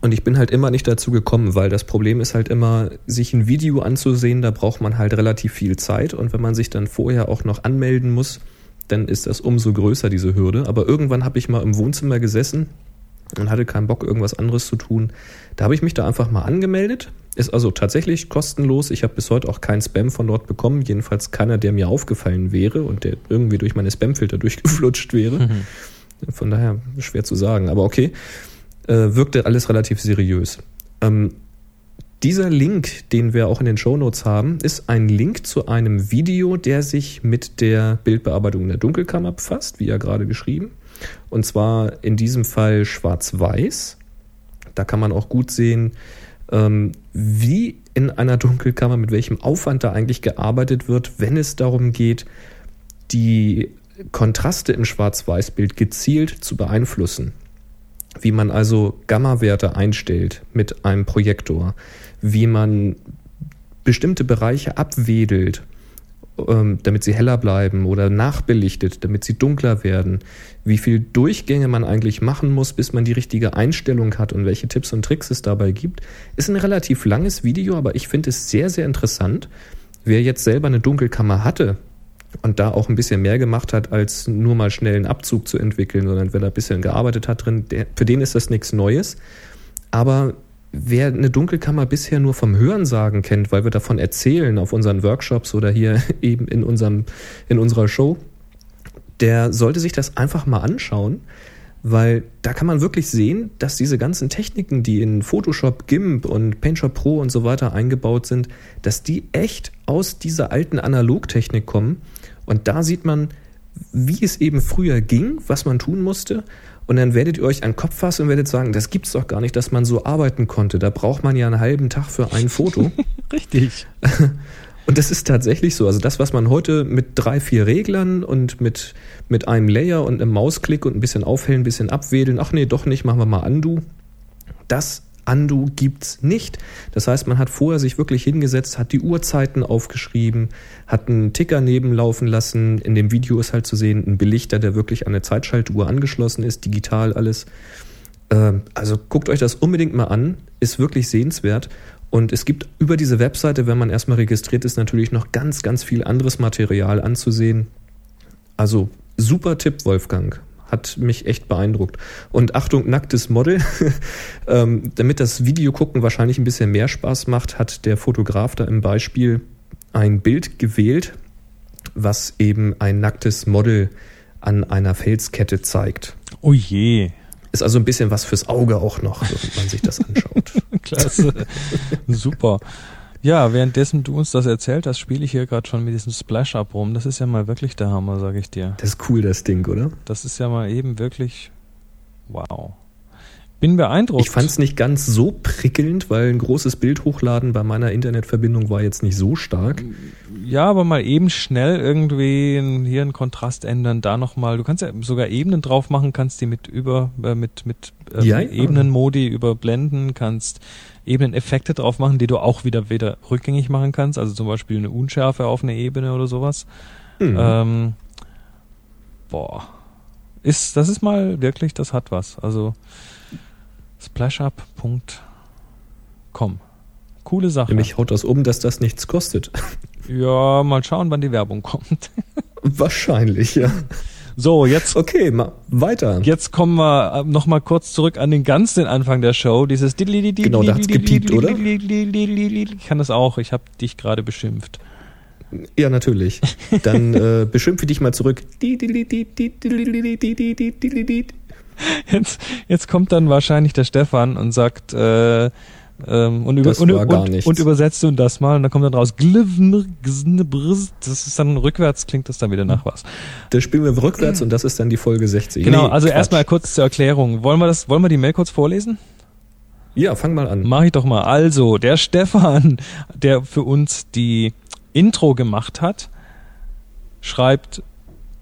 Und ich bin halt immer nicht dazu gekommen, weil das Problem ist halt immer, sich ein Video anzusehen, da braucht man halt relativ viel Zeit. Und wenn man sich dann vorher auch noch anmelden muss, dann ist das umso größer, diese Hürde. Aber irgendwann habe ich mal im Wohnzimmer gesessen und hatte keinen Bock, irgendwas anderes zu tun. Da habe ich mich da einfach mal angemeldet. Ist also tatsächlich kostenlos. Ich habe bis heute auch keinen Spam von dort bekommen. Jedenfalls keiner, der mir aufgefallen wäre und der irgendwie durch meine Spamfilter durchgeflutscht wäre. Von daher schwer zu sagen. Aber okay, wirkte alles relativ seriös. Ähm, dieser Link, den wir auch in den Shownotes haben, ist ein Link zu einem Video, der sich mit der Bildbearbeitung in der Dunkelkammer befasst, wie ja gerade geschrieben. Und zwar in diesem Fall schwarz-weiß. Da kann man auch gut sehen, ähm, wie in einer Dunkelkammer, mit welchem Aufwand da eigentlich gearbeitet wird, wenn es darum geht, die Kontraste im Schwarz-Weiß-Bild gezielt zu beeinflussen. Wie man also Gamma-Werte einstellt mit einem Projektor, wie man bestimmte Bereiche abwedelt, ähm, damit sie heller bleiben oder nachbelichtet, damit sie dunkler werden, wie viel Durchgänge man eigentlich machen muss, bis man die richtige Einstellung hat und welche Tipps und Tricks es dabei gibt. Ist ein relativ langes Video, aber ich finde es sehr, sehr interessant. Wer jetzt selber eine Dunkelkammer hatte und da auch ein bisschen mehr gemacht hat, als nur mal schnell einen Abzug zu entwickeln, sondern wenn er ein bisschen gearbeitet hat drin, der, für den ist das nichts Neues. Aber wer eine Dunkelkammer bisher nur vom Hörensagen kennt, weil wir davon erzählen auf unseren Workshops oder hier eben in, unserem, in unserer Show, der sollte sich das einfach mal anschauen, weil da kann man wirklich sehen, dass diese ganzen Techniken, die in Photoshop, GIMP und PaintShop Pro und so weiter eingebaut sind, dass die echt aus dieser alten Analogtechnik kommen. Und da sieht man, wie es eben früher ging, was man tun musste Und dann werdet ihr euch an den Kopf fassen und werdet sagen, das gibt's doch gar nicht, dass man so arbeiten konnte. Da braucht man ja einen halben Tag für ein Foto. Richtig. Und das ist tatsächlich so. Also das, was man heute mit drei, vier Reglern und mit, mit einem Layer und einem Mausklick und ein bisschen aufhellen, ein bisschen abwedeln, ach nee, doch nicht, machen wir mal Undo. Das Undo gibt's nicht. Das heißt, man hat vorher sich wirklich hingesetzt, hat die Uhrzeiten aufgeschrieben, hat einen Ticker nebenlaufen lassen. In dem Video ist halt zu sehen ein Belichter, der wirklich an eine Zeitschaltuhr angeschlossen ist, digital alles. Ähm, also guckt euch das unbedingt mal an, ist wirklich sehenswert. Und es gibt über diese Webseite, wenn man erstmal registriert ist, natürlich noch ganz, ganz viel anderes Material anzusehen. Also super Tipp, Wolfgang. Hat mich echt beeindruckt. Und Achtung, nacktes Model. ähm, damit das Video gucken wahrscheinlich ein bisschen mehr Spaß macht, hat der Fotograf da im Beispiel ein Bild gewählt, was eben ein nacktes Model an einer Felskette zeigt. Oh je. Ist also ein bisschen was fürs Auge auch noch, wenn man sich das anschaut. Klasse. Super. Ja, währenddessen du uns das erzählt hast, spiele ich hier gerade schon mit diesem Splash-Up rum. Das ist ja mal wirklich der Hammer, sag ich dir. Das ist cool, das Ding, oder? Das ist ja mal eben wirklich wow. Bin beeindruckt. Ich fand es nicht ganz so prickelnd, weil ein großes Bild hochladen bei meiner Internetverbindung war jetzt nicht so stark. Ja, aber mal eben schnell irgendwie hier einen Kontrast ändern, da nochmal. Du kannst ja sogar Ebenen drauf machen, kannst die mit über äh, mit mit ähm, Ja, ja. Ebenenmodi überblenden, kannst Ebeneneffekte drauf machen, die du auch wieder wieder rückgängig machen kannst. Also zum Beispiel eine Unschärfe auf eine Ebene oder sowas. Mhm. Ähm, boah, ist das ist mal wirklich, das hat was. Also splashup.com. Coole Sache. Nämlich haut das um, dass das nichts kostet. Ja, mal schauen, wann die Werbung kommt. Wahrscheinlich, ja. So, jetzt Okay, mal weiter. Jetzt kommen wir noch mal kurz zurück an den ganz den Anfang der Show. Dieses Genau, da hat's gepiept, oder? Ich kann das auch. Ich habe dich gerade beschimpft. Ja, natürlich. Dann äh, beschimpfe dich mal zurück. Jetzt, jetzt kommt dann wahrscheinlich der Stefan und sagt äh, ähm, und, über, und, und, und übersetzt du das mal und dann kommt dann raus das ist dann rückwärts klingt das dann wieder nach was. Das spielen wir rückwärts und das ist dann die Folge 60. Genau, Nee, also Quatsch. erstmal kurz zur Erklärung. Wollen wir das wollen wir die Mail kurz vorlesen? Ja, fang mal an. Mach ich doch mal. Also, der Stefan, der für uns die Intro gemacht hat, schreibt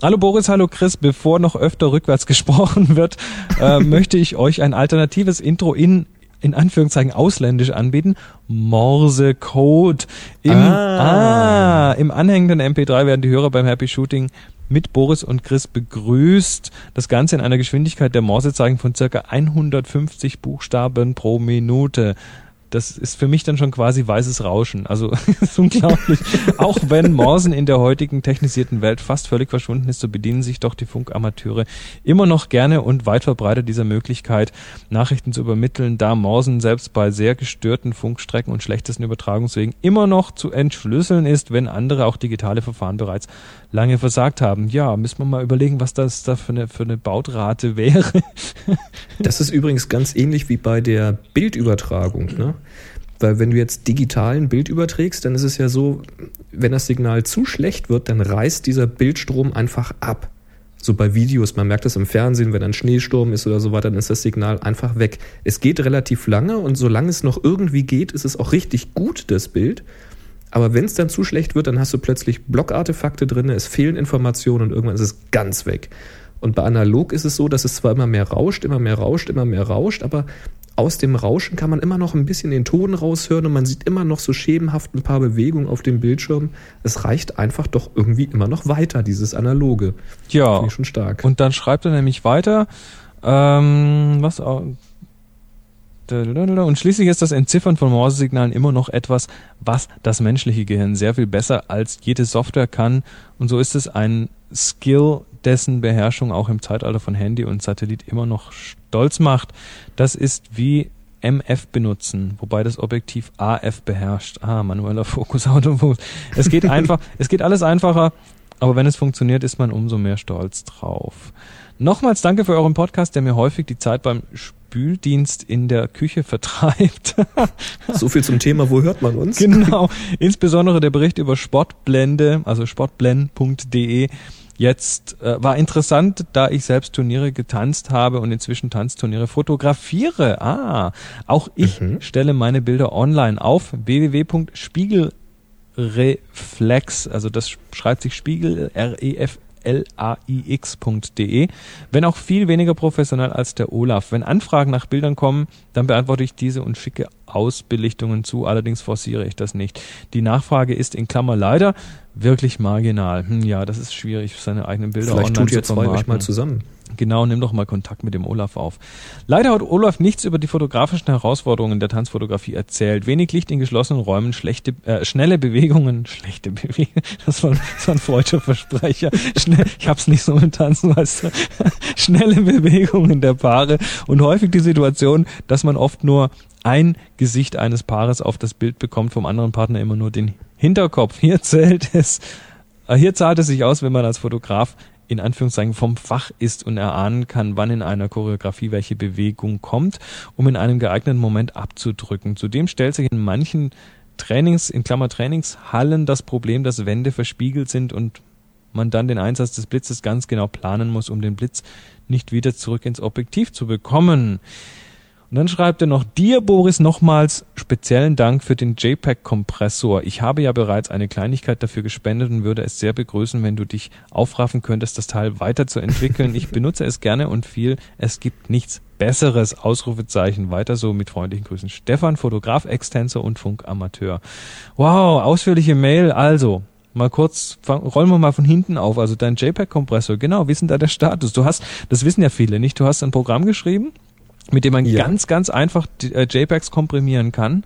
Hallo Boris, hallo Chris, bevor noch öfter rückwärts gesprochen wird, äh, möchte ich euch ein alternatives Intro in in Anführungszeichen ausländisch anbieten. Morse Code. Im, Ah. ah, im anhängenden MP3 werden die Hörer beim Happy Shooting mit Boris und Chris begrüßt. Das Ganze in einer Geschwindigkeit der Morsezeichen von circa 150 Buchstaben pro Minute. Das ist für mich dann schon quasi weißes Rauschen. Also ist unglaublich. Auch wenn Morsen in der heutigen technisierten Welt fast völlig verschwunden ist, so bedienen sich doch die Funkamateure immer noch gerne und weit verbreitet dieser Möglichkeit, Nachrichten zu übermitteln, da Morsen selbst bei sehr gestörten Funkstrecken und schlechtesten Übertragungswegen immer noch zu entschlüsseln ist, wenn andere auch digitale Verfahren bereits lange versagt haben. Ja, müssen wir mal überlegen, was das da für eine, für eine Bautrate wäre. Das ist übrigens ganz ähnlich wie bei der Bildübertragung. Ne? Weil wenn du jetzt digitalen Bild überträgst, dann ist es ja so, wenn das Signal zu schlecht wird, dann reißt dieser Bildstrom einfach ab. So bei Videos, man merkt das im Fernsehen, wenn ein Schneesturm ist oder so weiter, dann ist das Signal einfach weg. Es geht relativ lange und solange es noch irgendwie geht, ist es auch richtig gut, das Bild. Aber wenn es dann zu schlecht wird, dann hast du plötzlich Blockartefakte drin, es fehlen Informationen und irgendwann ist es ganz weg. Und bei analog ist es so, dass es zwar immer mehr rauscht, immer mehr rauscht, immer mehr rauscht, aber aus dem Rauschen kann man immer noch ein bisschen den Ton raushören und man sieht immer noch so schemenhaft ein paar Bewegungen auf dem Bildschirm. Es reicht einfach doch irgendwie immer noch weiter, dieses Analoge. Ja. Finde ich schon stark. Und dann schreibt er nämlich weiter, ähm, was auch, und schließlich ist das Entziffern von Morsesignalen immer noch etwas, was das menschliche Gehirn sehr viel besser als jede Software kann. Und so ist es ein Skill, dessen Beherrschung auch im Zeitalter von Handy und Satellit immer noch stolz macht. Das ist wie MF benutzen, wobei das Objektiv AF beherrscht. Ah, manueller Fokus, Autofokus. Es geht einfach, es geht alles einfacher, aber wenn es funktioniert, ist man umso mehr stolz drauf. Nochmals danke für euren Podcast, der mir häufig die Zeit beim Spüldienst in der Küche vertreibt. So viel zum Thema, wo hört man uns? genau. Insbesondere der Bericht über Sportblende, also sportblend.de, Jetzt äh, war interessant, da ich selbst Turniere getanzt habe und inzwischen Tanzturniere fotografiere. Ah, auch ich Mhm. stelle meine Bilder online auf www.spiegelreflex, also das schreibt sich Spiegel R E F laix.de, wenn auch viel weniger professionell als der Olaf. Wenn Anfragen nach Bildern kommen, dann beantworte ich diese und schicke Ausbelichtungen zu, allerdings forciere ich das nicht. Die Nachfrage ist in Klammer leider wirklich marginal. Hm, ja, das ist schwierig, seine eigenen Bilder Vielleicht online tut ihr zu zwei euch mal zusammen. Genau, nimm doch mal Kontakt mit dem Olaf auf. Leider hat Olaf nichts über die fotografischen Herausforderungen der Tanzfotografie erzählt. Wenig Licht in geschlossenen Räumen, schlechte, äh, schnelle Bewegungen, schlechte Bewegungen, das war, das war ein freudscher Versprecher. Schnell, ich hab's nicht so mit Tanzen, weißt du. Schnelle Bewegungen der Paare und häufig die Situation, dass man oft nur ein Gesicht eines Paares auf das Bild bekommt, vom anderen Partner immer nur den Hinterkopf. Hier zählt es, äh, hier zahlt es sich aus, wenn man als Fotograf in Anführungszeichen vom Fach ist und erahnen kann, wann in einer Choreografie welche Bewegung kommt, um in einem geeigneten Moment abzudrücken. Zudem stellt sich in manchen Trainings, in Klammer Trainingshallen das Problem, dass Wände verspiegelt sind und man dann den Einsatz des Blitzes ganz genau planen muss, um den Blitz nicht wieder zurück ins Objektiv zu bekommen. Und dann schreibt er noch, dir, Boris, nochmals speziellen Dank für den JPEG-Kompressor. Ich habe ja bereits eine Kleinigkeit dafür gespendet und würde es sehr begrüßen, wenn du dich aufraffen könntest, das Teil weiterzuentwickeln. Ich benutze es gerne und viel. Es gibt nichts Besseres. Ausrufezeichen. Weiter so mit freundlichen Grüßen. Stefan, Fotograf, Extensor und Funkamateur. Wow, ausführliche Mail. Also, mal kurz, fang, rollen wir mal von hinten auf. Also dein JPEG-Kompressor. Genau, wie ist denn da der Status? Du hast, das wissen ja viele nicht, du hast ein Programm geschrieben, mit dem man Ja. ganz, ganz einfach äh, JPEGs komprimieren kann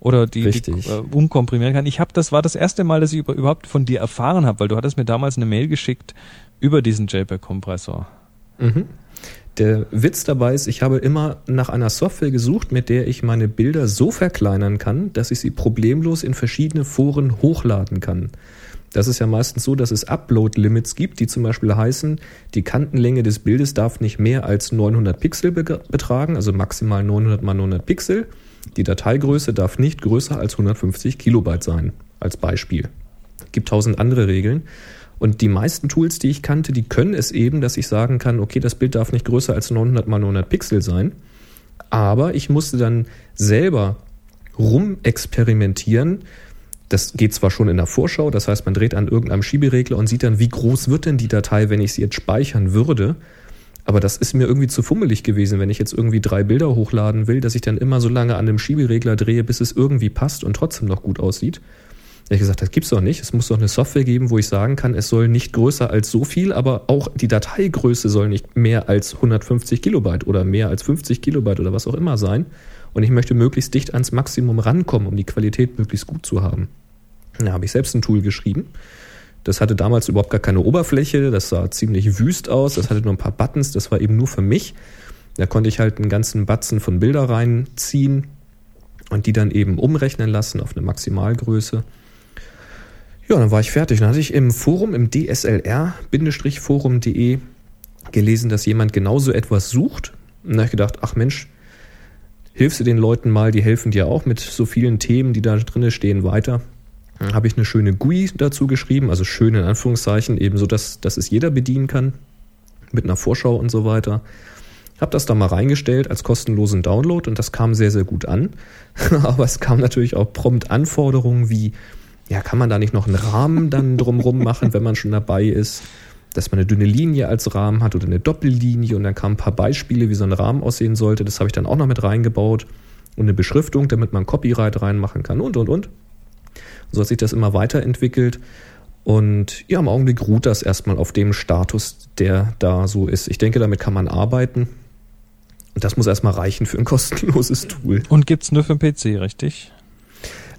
oder die, die äh, umkomprimieren kann. Ich habe, das war das erste Mal, dass ich über, überhaupt von dir erfahren habe, weil du hattest mir damals eine Mail geschickt über diesen JPEG-Kompressor. Mhm. Der Witz dabei ist, ich habe immer nach einer Software gesucht, mit der ich meine Bilder so verkleinern kann, dass ich sie problemlos in verschiedene Foren hochladen kann. Das ist ja meistens so, dass es Upload-Limits gibt, die zum Beispiel heißen, die Kantenlänge des Bildes darf nicht mehr als 900 Pixel be- betragen, also maximal 900 mal 900 Pixel. Die Dateigröße darf nicht größer als 150 Kilobyte sein, als Beispiel. Gibt tausend andere Regeln. Und die meisten Tools, die ich kannte, die können es eben, dass ich sagen kann, okay, das Bild darf nicht größer als 900 mal 900 Pixel sein. Aber ich musste dann selber rumexperimentieren. Das geht zwar schon in der Vorschau, das heißt, man dreht an irgendeinem Schieberegler und sieht dann, wie groß wird denn die Datei, wenn ich sie jetzt speichern würde. Aber das ist mir irgendwie zu fummelig gewesen, wenn ich jetzt irgendwie drei Bilder hochladen will, dass ich dann immer so lange an dem Schieberegler drehe, bis es irgendwie passt und trotzdem noch gut aussieht. Da ich gesagt, das gibt's doch nicht. Es muss doch eine Software geben, wo ich sagen kann, es soll nicht größer als so viel, aber auch die Dateigröße soll nicht mehr als 150 Kilobyte oder mehr als 50 Kilobyte oder was auch immer sein. Und ich möchte möglichst dicht ans Maximum rankommen, um die Qualität möglichst gut zu haben. Da habe ich selbst ein Tool geschrieben. Das hatte damals überhaupt gar keine Oberfläche, das sah ziemlich wüst aus, das hatte nur ein paar Buttons, das war eben nur für mich. Da konnte ich halt einen ganzen Batzen von Bilder reinziehen und die dann eben umrechnen lassen auf eine Maximalgröße. Ja, dann war ich fertig. Dann hatte ich im Forum, im DSLR-forum.de gelesen, dass jemand genauso etwas sucht. Und da habe ich gedacht, ach Mensch, hilfst du den Leuten mal, die helfen dir auch mit so vielen Themen, die da drinne stehen, weiter. Dann habe ich eine schöne GUI dazu geschrieben, also schön in Anführungszeichen, eben so, dass, dass es jeder bedienen kann, mit einer Vorschau und so weiter. Habe das da mal reingestellt als kostenlosen Download und das kam sehr, sehr gut an. Aber es kam natürlich auch prompt Anforderungen wie, ja, kann man da nicht noch einen Rahmen dann drumrum machen, wenn man schon dabei ist? Dass man eine dünne Linie als Rahmen hat oder eine Doppellinie und dann kamen ein paar Beispiele, wie so ein Rahmen aussehen sollte. Das habe ich dann auch noch mit reingebaut und eine Beschriftung, damit man Copyright reinmachen kann und und und. So hat sich das immer weiterentwickelt. Und ja, im Augenblick ruht das erstmal auf dem Status, der da so ist. Ich denke, damit kann man arbeiten. Und das muss erstmal reichen für ein kostenloses Tool. Und gibt's nur für den PC, richtig?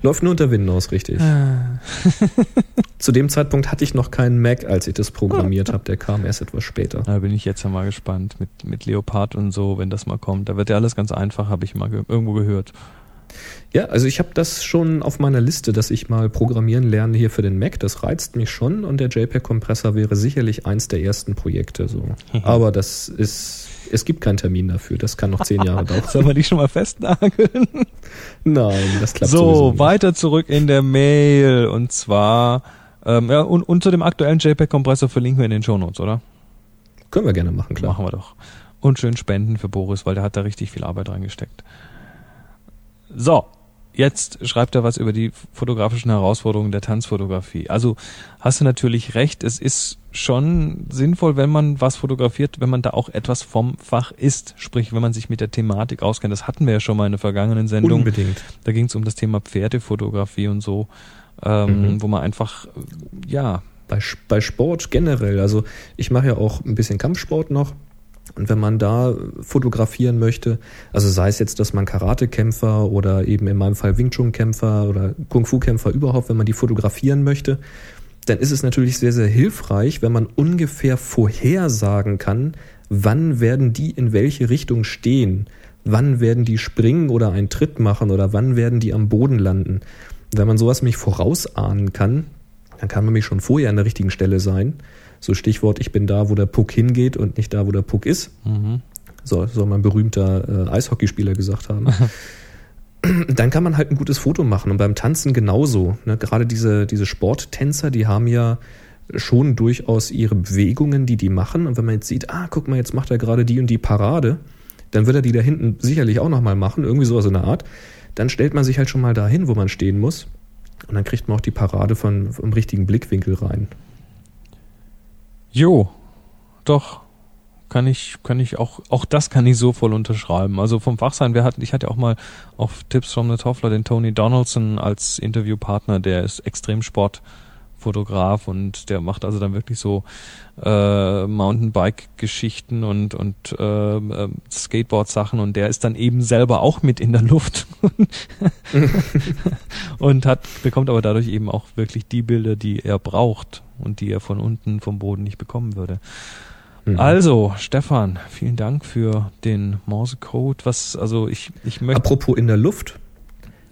Läuft nur unter Windows, richtig. Zu dem Zeitpunkt hatte ich noch keinen Mac, als ich das programmiert habe. Der kam erst etwas später. Da bin ich jetzt ja mal gespannt mit, mit Leopard und so, wenn das mal kommt. Da wird ja alles ganz einfach, habe ich mal ge irgendwo gehört. Ja, also ich habe das schon auf meiner Liste, dass ich mal programmieren lerne hier für den Mac. Das reizt mich schon und der JPEG-Kompressor wäre sicherlich eins der ersten Projekte. So. Aber das ist, es gibt keinen Termin dafür. Das kann noch zehn Jahre dauern. Sollen wir die schon mal festnageln? Nein, das klappt So, weiter zurück in der Mail. Und zwar, äh, Ähm, ja, und, und zu dem aktuellen JPEG-Kompressor verlinken wir in den Shownotes, oder? Können wir gerne machen, klar. Machen wir doch. Und schön spenden für Boris, weil der hat da richtig viel Arbeit reingesteckt. So, jetzt schreibt er was über die fotografischen Herausforderungen der Tanzfotografie. Also hast du natürlich recht, es ist schon sinnvoll, wenn man was fotografiert, wenn man da auch etwas vom Fach ist. Sprich, wenn man sich mit der Thematik auskennt. Das hatten wir ja schon mal in der vergangenen Sendung. Unbedingt. Da ging es um das Thema Pferdefotografie und so, ähm, Mhm. wo man einfach, ja, bei, bei Sport generell, also ich mache ja auch ein bisschen Kampfsport noch. Und wenn man da fotografieren möchte, also sei es jetzt, dass man Karatekämpfer oder eben in meinem Fall Wing Chun Kämpfer oder Kung Fu Kämpfer überhaupt, wenn man die fotografieren möchte, dann ist es natürlich sehr, sehr hilfreich, wenn man ungefähr vorhersagen kann, wann werden die in welche Richtung stehen, wann werden die springen oder einen Tritt machen oder wann werden die am Boden landen. Wenn man sowas nämlich vorausahnen kann, dann kann man mich schon vorher an der richtigen Stelle sein. So Stichwort, ich bin da, wo der Puck hingeht und nicht da, wo der Puck ist. mhm. So soll mein berühmter äh, Eishockeyspieler gesagt haben. Dann kann man halt ein gutes Foto machen und beim Tanzen genauso. Ne? Gerade diese, diese Sporttänzer, die haben ja schon durchaus ihre Bewegungen, die die machen. Und wenn man jetzt sieht, ah, guck mal, jetzt macht er gerade die und die Parade, dann wird er die da hinten sicherlich auch nochmal machen, irgendwie sowas in der Art. Dann stellt man sich halt schon mal dahin, wo man stehen muss. Und dann kriegt man auch die Parade von, vom richtigen Blickwinkel rein. Jo, doch. Kann ich, kann ich auch, auch das kann ich so voll unterschreiben. Also vom Fachsein, wir hatten, ich hatte auch mal auf Tipps from the Toffler den Tony Donaldson als Interviewpartner, der ist Extremsportfotograf und der macht also dann wirklich so äh, Mountainbike-Geschichten und, und äh, äh, Skateboard-Sachen und der ist dann eben selber auch mit in der Luft und hat, bekommt aber dadurch eben auch wirklich die Bilder, die er braucht und die er von unten vom Boden nicht bekommen würde. Mhm. Also, Stefan, vielen Dank für den Morsecode. Was, also ich, ich möchte. Apropos in der Luft,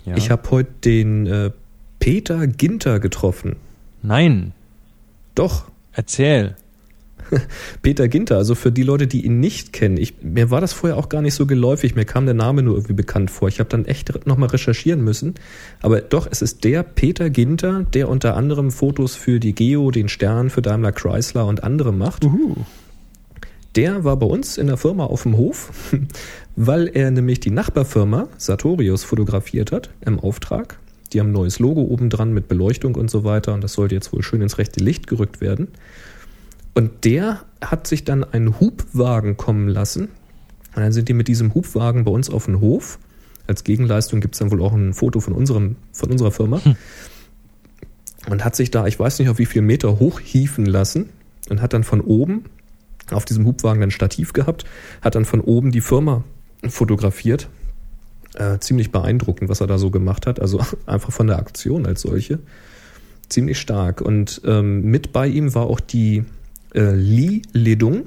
ja. ich habe heute den äh, Peter Ginter getroffen. Nein, Doch, erzähl. Peter Ginter, also für die Leute, die ihn nicht kennen, ich, mir war das vorher auch gar nicht so geläufig, mir kam der Name nur irgendwie bekannt vor. Ich habe dann echt nochmal recherchieren müssen. Aber doch, es ist der Peter Ginter, der unter anderem Fotos für die Geo, den Stern, für Daimler Chrysler und andere macht. Uhu. Der war bei uns in der Firma auf dem Hof, weil er nämlich die Nachbarfirma Sartorius fotografiert hat im Auftrag. Die haben ein neues Logo oben dran mit Beleuchtung und so weiter und das sollte jetzt wohl schön ins rechte Licht gerückt werden. Und der hat sich dann einen Hubwagen kommen lassen. Und dann sind die mit diesem Hubwagen bei uns auf den Hof. Als Gegenleistung gibt es dann wohl auch ein Foto von, unserem, von unserer Firma. Und hat sich da, ich weiß nicht auf wie viel Meter hochhieven lassen und hat dann von oben auf diesem Hubwagen ein Stativ gehabt, hat dann von oben die Firma fotografiert. Äh, ziemlich beeindruckend, was er da so gemacht hat. Also einfach von der Aktion als solche. Ziemlich stark. Und ähm, mit bei ihm war auch die äh, Li Ledung.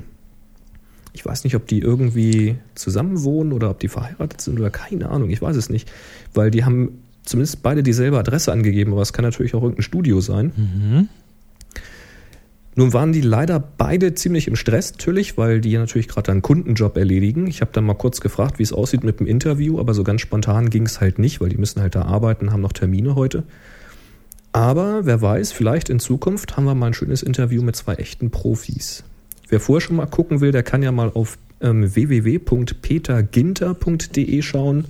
Ich weiß nicht, ob die irgendwie zusammen wohnen oder ob die verheiratet sind oder keine Ahnung, ich weiß es nicht. Weil die haben zumindest beide dieselbe Adresse angegeben, aber es kann natürlich auch irgendein Studio sein. Mhm. Nun waren die leider beide ziemlich im Stress, natürlich, weil die natürlich gerade einen Kundenjob erledigen. Ich habe dann mal kurz gefragt, wie es aussieht mit dem Interview, aber so ganz spontan ging es halt nicht, weil die müssen halt da arbeiten, haben noch Termine heute. Aber wer weiß, vielleicht in Zukunft haben wir mal ein schönes Interview mit zwei echten Profis. Wer vorher schon mal gucken will, der kann ja mal auf ähm, www.peterginter.de schauen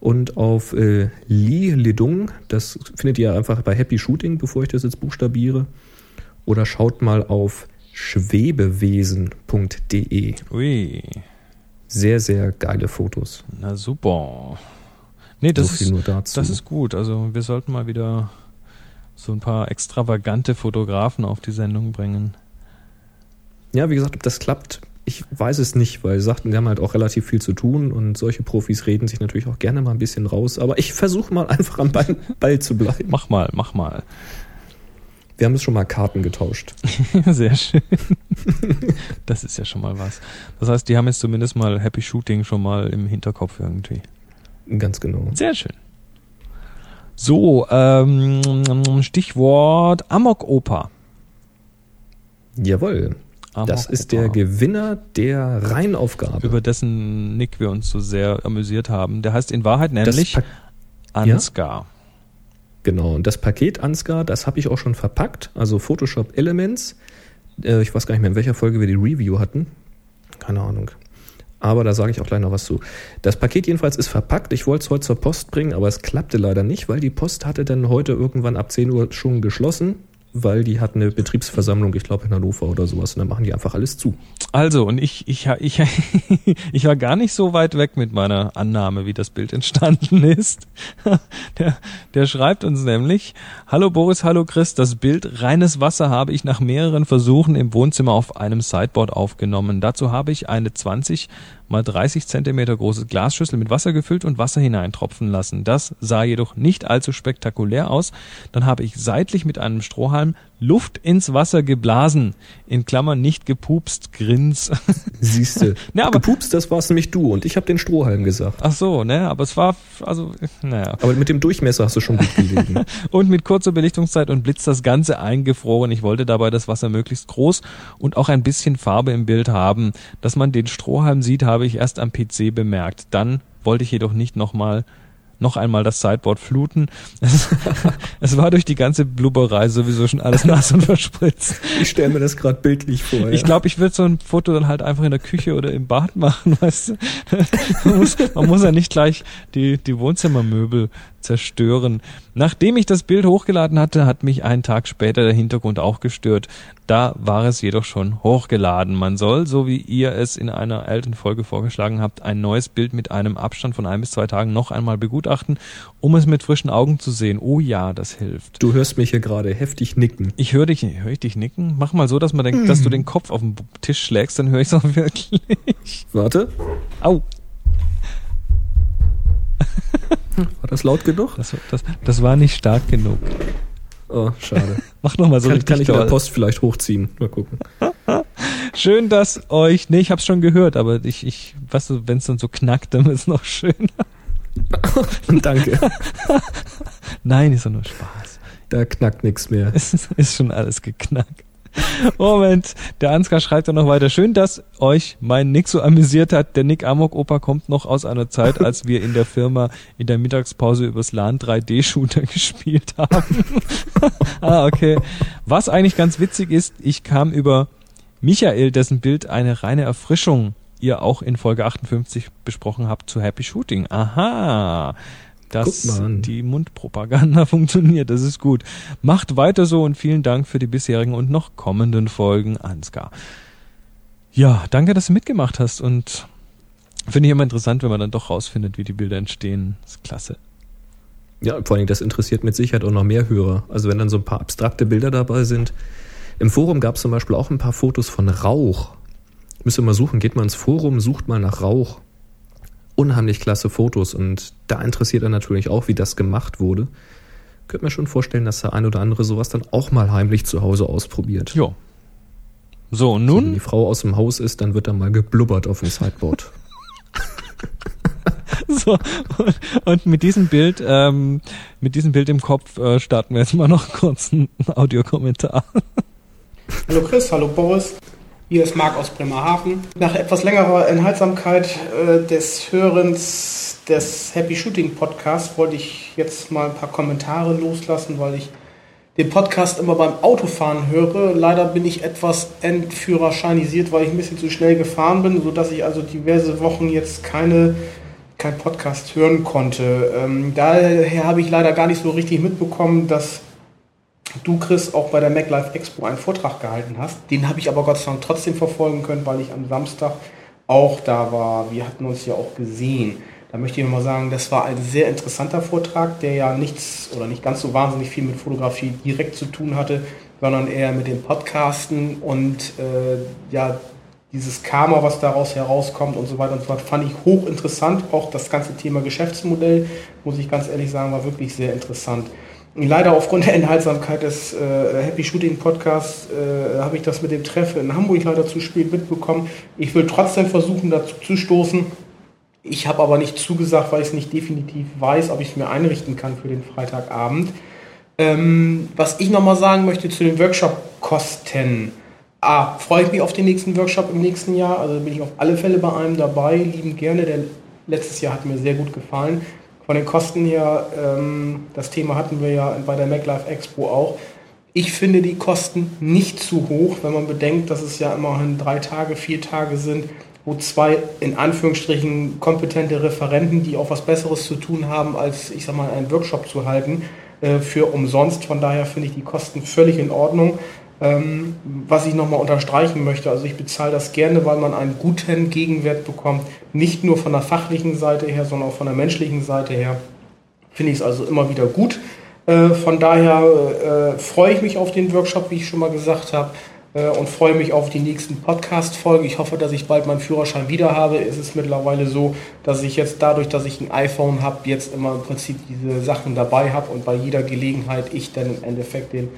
und auf äh, Li Ledung, das findet ihr einfach bei Happy Shooting, bevor ich das jetzt buchstabiere. Oder schaut mal auf schwebewesen.de. Ui, Sehr, sehr geile Fotos. na super. Nee, das so ist, das ist gut. Also wir sollten mal wieder so ein paar extravagante Fotografen auf die Sendung bringen. ja, wie gesagt, ob das klappt, ich weiß es nicht, weil sie sagten, die haben halt auch relativ viel zu tun und solche Profis reden sich natürlich auch gerne mal ein bisschen raus. Aber ich versuche mal einfach am Ball, Ball zu bleiben. Mach mal, mach mal. Wir haben jetzt schon mal Karten getauscht. Sehr schön. Das ist ja schon mal was. Das heißt, die haben jetzt zumindest mal Happy Shooting schon mal im Hinterkopf irgendwie. Ganz genau. Sehr schön. So, ähm, Stichwort Amok-Oper. Jawohl. Das Amok ist der Gewinner der Reihenaufgabe. über dessen Nick wir uns so sehr amüsiert haben. Der heißt in Wahrheit das nämlich Ansgar. Genau, und das Paket Ansgar, das habe ich auch schon verpackt, also Photoshop Elements. Äh, ich weiß gar nicht mehr, in welcher Folge wir die Review hatten. Keine Ahnung. Aber da sage ich auch gleich noch was zu. Das Paket jedenfalls ist verpackt. Ich wollte es heute zur Post bringen, aber es klappte leider nicht, weil die Post hatte dann heute irgendwann ab 10 Uhr schon geschlossen weil die hat eine Betriebsversammlung, ich glaube in Hannover oder sowas, und dann machen die einfach alles zu. Also, und ich, ich, ich, ich war gar nicht so weit weg mit meiner Annahme, wie das Bild entstanden ist. Der, der schreibt uns nämlich, Hallo Boris, hallo Chris, das Bild reines Wasser habe ich nach mehreren Versuchen im Wohnzimmer auf einem Sideboard aufgenommen. Dazu habe ich eine 20 mal 30 Zentimeter große Glasschüssel mit Wasser gefüllt und Wasser hineintropfen lassen. Das sah jedoch nicht allzu spektakulär aus. Dann habe ich seitlich mit einem Strohhalm Luft ins Wasser geblasen. In Klammern nicht gepupst, grins. Siehste. aber gepupst, das war's nämlich du und ich habe den Strohhalm gesagt. Ach so, ne, aber es war also naja. Aber mit dem Durchmesser hast du schon gut gelegen. und mit kurzer Belichtungszeit und Blitz das ganze eingefroren. Ich wollte dabei das Wasser möglichst groß und auch ein bisschen Farbe im Bild haben. Dass man den Strohhalm sieht, habe ich erst am PC bemerkt. Dann wollte ich jedoch nicht nochmal noch einmal das Sideboard fluten. Es, es war durch die ganze Blubberei sowieso schon alles nass und verspritzt. Ich stelle mir das gerade bildlich vor. Ja. Ich glaube, ich würde so ein Foto dann halt einfach in der Küche oder im Bad machen, weißt du. Man muss, man muss ja nicht gleich die, die Wohnzimmermöbel zerstören. Nachdem ich das Bild hochgeladen hatte, hat mich einen Tag später der Hintergrund auch gestört. Da war es jedoch schon hochgeladen. Man soll, so wie ihr es in einer alten Folge vorgeschlagen habt, ein neues Bild mit einem Abstand von ein bis zwei Tagen noch einmal begutachten, um es mit frischen Augen zu sehen. Oh ja, das hilft. Du hörst mich hier gerade heftig nicken. Ich höre dich, höre ich dich nicken? Mach mal so, dass man denkt, mm. dass du den Kopf auf den Tisch schlägst, dann höre ich es auch wirklich. Warte. Au. War das laut genug? Das, das, das war nicht stark genug. Oh, schade. Mach nochmal so kann, richtig Kann ich in der Post vielleicht hochziehen. Mal gucken. Schön, dass euch, nee, ich hab's schon gehört, aber ich, ich, weißt du, wenn's dann so knackt, dann ist es noch schöner. Danke. Nein, ist doch nur Spaß. Da knackt nichts mehr. Es ist schon alles geknackt. Moment, der Ansgar schreibt dann noch weiter. Schön, dass euch mein Nick so amüsiert hat. Der Nick Amok Opa kommt noch aus einer Zeit, als wir in der Firma in der Mittagspause übers LAN 3D-Shooter gespielt haben. ah, okay. Was eigentlich ganz witzig ist, ich kam über Michael, dessen Bild eine reine Erfrischung ihr auch in Folge 58 besprochen habt zu Happy Shooting. Aha dass die Mundpropaganda funktioniert. Das ist gut. Macht weiter so und vielen Dank für die bisherigen und noch kommenden Folgen, Ansgar. Ja, danke, dass du mitgemacht hast und finde ich immer interessant, wenn man dann doch rausfindet, wie die Bilder entstehen. Das ist klasse. Ja, vor allem, das interessiert mit Sicherheit auch noch mehr Hörer. Also wenn dann so ein paar abstrakte Bilder dabei sind. Im Forum gab es zum Beispiel auch ein paar Fotos von Rauch. Müsst ihr mal suchen, geht mal ins Forum, sucht mal nach Rauch unheimlich klasse Fotos und da interessiert er natürlich auch, wie das gemacht wurde. Könnte mir schon vorstellen, dass der ein oder andere sowas dann auch mal heimlich zu Hause ausprobiert. Ja. So, und nun? Wenn die Frau aus dem Haus ist, dann wird da mal geblubbert auf dem Sideboard. so, und, und, mit diesem Bild, ähm, mit diesem Bild im Kopf äh, starten wir jetzt mal noch kurz einen Audiokommentar. Hallo Chris, hallo Boris. Hier ist Marc aus Bremerhaven. Nach etwas längerer Enthaltsamkeit äh, des Hörens des Happy Shooting Podcasts wollte ich jetzt mal ein paar Kommentare loslassen, weil ich den Podcast immer beim Autofahren höre. Leider bin ich etwas entführerscheinisiert, weil ich ein bisschen zu schnell gefahren bin, sodass ich also diverse Wochen jetzt keine kein Podcast hören konnte. Ähm, daher habe ich leider gar nicht so richtig mitbekommen, dass du, Chris, auch bei der MacLife Expo einen Vortrag gehalten hast. Den habe ich aber Gott sei Dank trotzdem verfolgen können, weil ich am Samstag auch da war. Wir hatten uns ja auch gesehen. Da möchte ich mal sagen, das war ein sehr interessanter Vortrag, der ja nichts oder nicht ganz so wahnsinnig viel mit Fotografie direkt zu tun hatte, sondern eher mit dem Podcasten und äh, ja, dieses Karma, was daraus herauskommt und so weiter und so fort, fand ich hochinteressant. Auch das ganze Thema Geschäftsmodell, muss ich ganz ehrlich sagen, war wirklich sehr interessant. Leider aufgrund der Enthaltsamkeit des äh, Happy Shooting Podcasts äh, habe ich das mit dem Treffen in Hamburg leider zu spät mitbekommen. Ich will trotzdem versuchen, dazu zu stoßen. Ich habe aber nicht zugesagt, weil ich es nicht definitiv weiß, ob ich es mir einrichten kann für den Freitagabend. Ähm, was ich nochmal sagen möchte zu den Workshop-Kosten. Ah, freue ich mich auf den nächsten Workshop im nächsten Jahr. Also bin ich auf alle Fälle bei einem dabei. Lieben gerne. Der letztes Jahr hat mir sehr gut gefallen Von den Kosten her, ähm, das Thema hatten wir ja bei der MacLife Expo auch. Ich finde die Kosten nicht zu hoch, wenn man bedenkt, dass es ja immerhin drei Tage, vier Tage sind, wo zwei in Anführungsstrichen kompetente Referenten, die auch was Besseres zu tun haben, als ich sag mal einen Workshop zu halten, äh, für umsonst. Von daher finde ich die Kosten völlig in Ordnung. Ähm, was ich nochmal unterstreichen möchte, also ich bezahle das gerne, weil man einen guten Gegenwert bekommt, nicht nur von der fachlichen Seite her, sondern auch von der menschlichen Seite her. Finde ich es also immer wieder gut. Äh, von daher äh, freue ich mich auf den Workshop, wie ich schon mal gesagt habe, äh, und freue mich auf die nächsten Podcast-Folgen. Ich hoffe, dass ich bald meinen Führerschein wieder habe. Es ist mittlerweile so, dass ich jetzt dadurch, dass ich ein iPhone habe, jetzt immer im Prinzip diese Sachen dabei habe und bei jeder Gelegenheit ich dann im Endeffekt den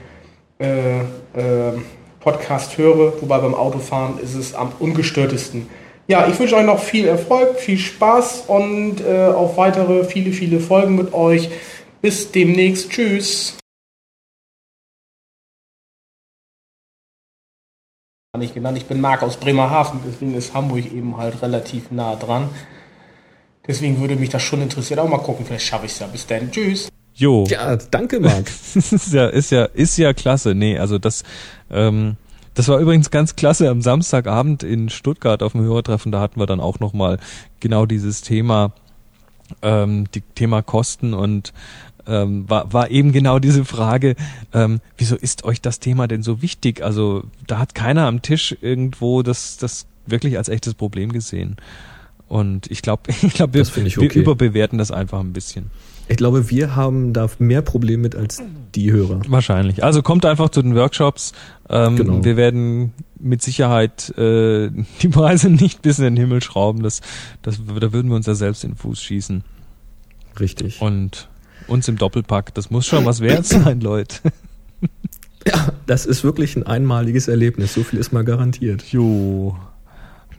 äh, äh, Podcast höre, wobei beim Autofahren ist es am ungestörtesten. Ja, ich wünsche euch noch viel Erfolg, viel Spaß und äh, auf weitere viele, viele Folgen mit euch. Bis demnächst. Tschüss. Nicht genannt. Ich bin Marc aus Bremerhaven, deswegen ist Hamburg eben halt relativ nah dran. Deswegen würde mich das schon interessieren. Auch mal gucken, vielleicht schaffe ich es ja. Bis dann. Tschüss. Jo. Ja, danke, Marc. ist ja, ist ja, ist ja klasse. Nee, also das, ähm, das war übrigens ganz klasse am Samstagabend in Stuttgart auf dem Hörertreffen. Da hatten wir dann auch nochmal genau dieses Thema, ähm, die Thema Kosten und ähm, war, war eben genau diese Frage, ähm, wieso ist euch das Thema denn so wichtig? Also da hat keiner am Tisch irgendwo das, das wirklich als echtes Problem gesehen. Und ich glaube, ich glaube, wir, ich wir okay. überbewerten das einfach ein bisschen. Ich glaube, wir haben da mehr Probleme mit als die Hörer. Wahrscheinlich. Also kommt einfach zu den Workshops. Ähm, Genau. Wir werden mit Sicherheit äh, die Preise nicht bis in den Himmel schrauben. Das, das, da würden wir uns ja selbst in den Fuß schießen. Richtig. Und uns im Doppelpack, das muss schon was wert sein, Leute. Ja, das ist wirklich ein einmaliges Erlebnis. So viel ist mal garantiert. Jo.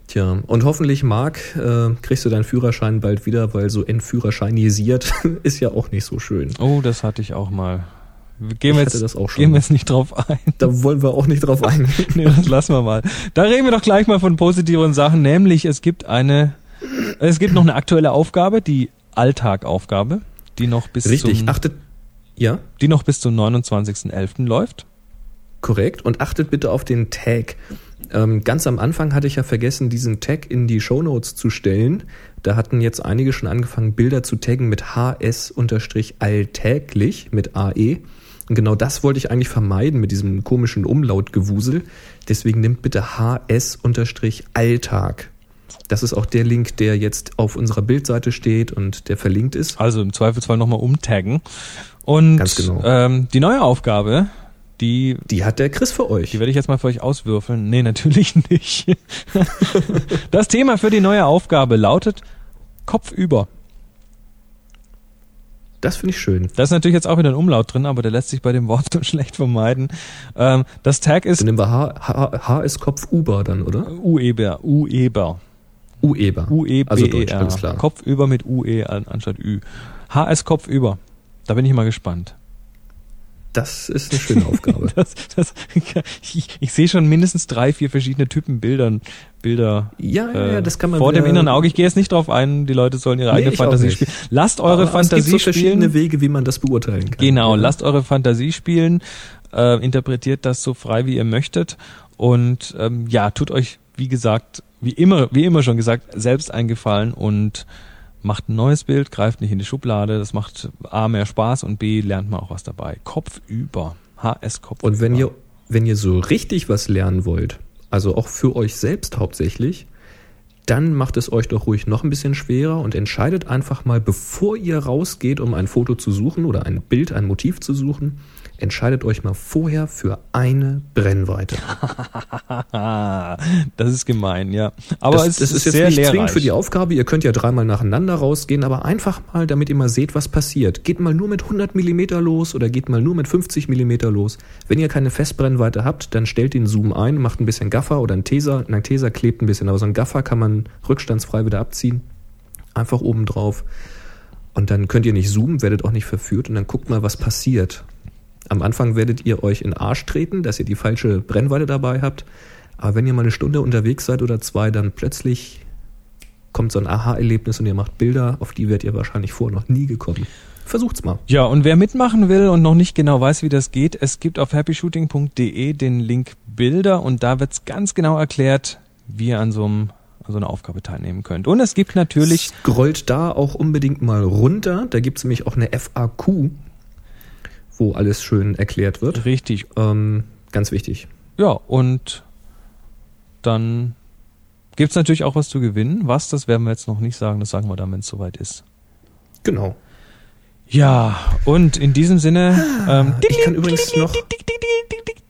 Tja, und hoffentlich, Marc, äh, kriegst du deinen Führerschein bald wieder, weil so entführerscheinisiert ist ja auch nicht so schön. Oh, das hatte ich auch mal. Gehen wir jetzt, das auch schon. gehen wir jetzt nicht drauf ein. Da wollen wir auch nicht drauf eingehen. nee, das lassen wir mal. Da reden wir doch gleich mal von positiven Sachen, nämlich es gibt eine, es gibt noch eine aktuelle Aufgabe, die Alltagaufgabe, die noch bis Richtig, zum, achtet, ja, die noch bis zum 29.11. läuft. korrekt. Und achtet bitte auf den Tag. Ähm, ganz am Anfang hatte ich ja vergessen, diesen Tag in die Shownotes zu stellen. Da hatten jetzt einige schon angefangen, Bilder zu taggen mit HS-alltäglich, mit AE. Und genau das wollte ich eigentlich vermeiden mit diesem komischen Umlautgewusel. Deswegen nimmt bitte HS-alltag. Das ist auch der Link, der jetzt auf unserer Bildseite steht und der verlinkt ist. Also im Zweifelsfall nochmal umtaggen. Und Ganz genau. ähm, die neue Aufgabe, die, Die hat der Chris für euch. die werde ich jetzt mal für euch auswürfeln. Nee, natürlich nicht. das Thema für die neue Aufgabe lautet Kopfüber. Das finde ich schön. Da ist natürlich jetzt auch wieder ein Umlaut drin, aber der lässt sich bei dem Wort so schlecht vermeiden. Ähm, das Tag ist Dann nehmen wir H, H, H ist Kopf Uber dann, oder? Ueber, Ueber, Ueber. U-E-B-E-R. Also Deutsch, alles klar. Kopfüber mit UE an, anstatt Ü. HS Kopfüber. Da bin ich mal gespannt. Das ist eine schöne Aufgabe. Das, das, ich, ich sehe schon mindestens drei, vier verschiedene Typen Bildern, Bilder Ja, ja, äh, ja, das kann man vor dem inneren Auge. Ich gehe jetzt nicht drauf ein, die Leute sollen ihre Nee, eigene Fantasie spielen. Lasst eure Aber es Fantasie gibt so verschiedene spielen. Wege, wie man das beurteilen kann. Genau, Ja. lasst eure Fantasie spielen, äh, interpretiert das so frei, wie ihr möchtet und ähm, ja, tut euch, wie gesagt, wie immer, wie immer schon gesagt, selbst eingefallen und macht ein neues Bild, greift nicht in die Schublade, das macht A mehr Spaß und B lernt man auch was dabei. Kopf über, HS Kopf Und wenn über. ihr, wenn ihr so richtig was lernen wollt, also auch für euch selbst hauptsächlich, dann macht es euch doch ruhig noch ein bisschen schwerer und entscheidet einfach mal, bevor ihr rausgeht, um ein Foto zu suchen oder ein Bild, ein Motiv zu suchen, entscheidet euch mal vorher für eine Brennweite. Das ist gemein, ja. Aber das, es das ist jetzt sehr nicht lehrreich. zwingend für die Aufgabe. Ihr könnt ja dreimal nacheinander rausgehen, aber einfach mal, damit ihr mal seht, was passiert. Geht mal nur mit 100 Millimeter los oder geht mal nur mit 50 Millimeter los. Wenn ihr keine Festbrennweite habt, dann stellt den Zoom ein, macht ein bisschen Gaffer oder ein Taser. Ein Taser klebt ein bisschen, aber so ein Gaffer kann man rückstandsfrei wieder abziehen. Einfach oben drauf. Und dann könnt ihr nicht zoomen, werdet auch nicht verführt und dann guckt mal, was passiert. Am Anfang werdet ihr euch in den Arsch treten, dass ihr die falsche Brennweite dabei habt. Aber wenn ihr mal eine Stunde unterwegs seid oder zwei, dann plötzlich kommt so ein Aha-Erlebnis und ihr macht Bilder, auf die werdet ihr wahrscheinlich vorher noch nie gekommen. Versucht's mal. Ja, und wer mitmachen will und noch nicht genau weiß, wie das geht, es gibt auf happyshooting.de den Link Bilder und da wird's ganz genau erklärt, wie ihr an so, einem, so einer Aufgabe teilnehmen könnt. Und es gibt natürlich... Scrollt da auch unbedingt mal runter. Da gibt's nämlich auch eine FAQ, wo alles schön erklärt wird. Richtig. Ähm, ganz wichtig. Ja, und dann gibt's natürlich auch was zu gewinnen. Was, das werden wir jetzt noch nicht sagen. Das sagen wir dann, wenn es soweit ist. Genau. Ja, und in diesem Sinne... Ähm, Ich kann übrigens noch,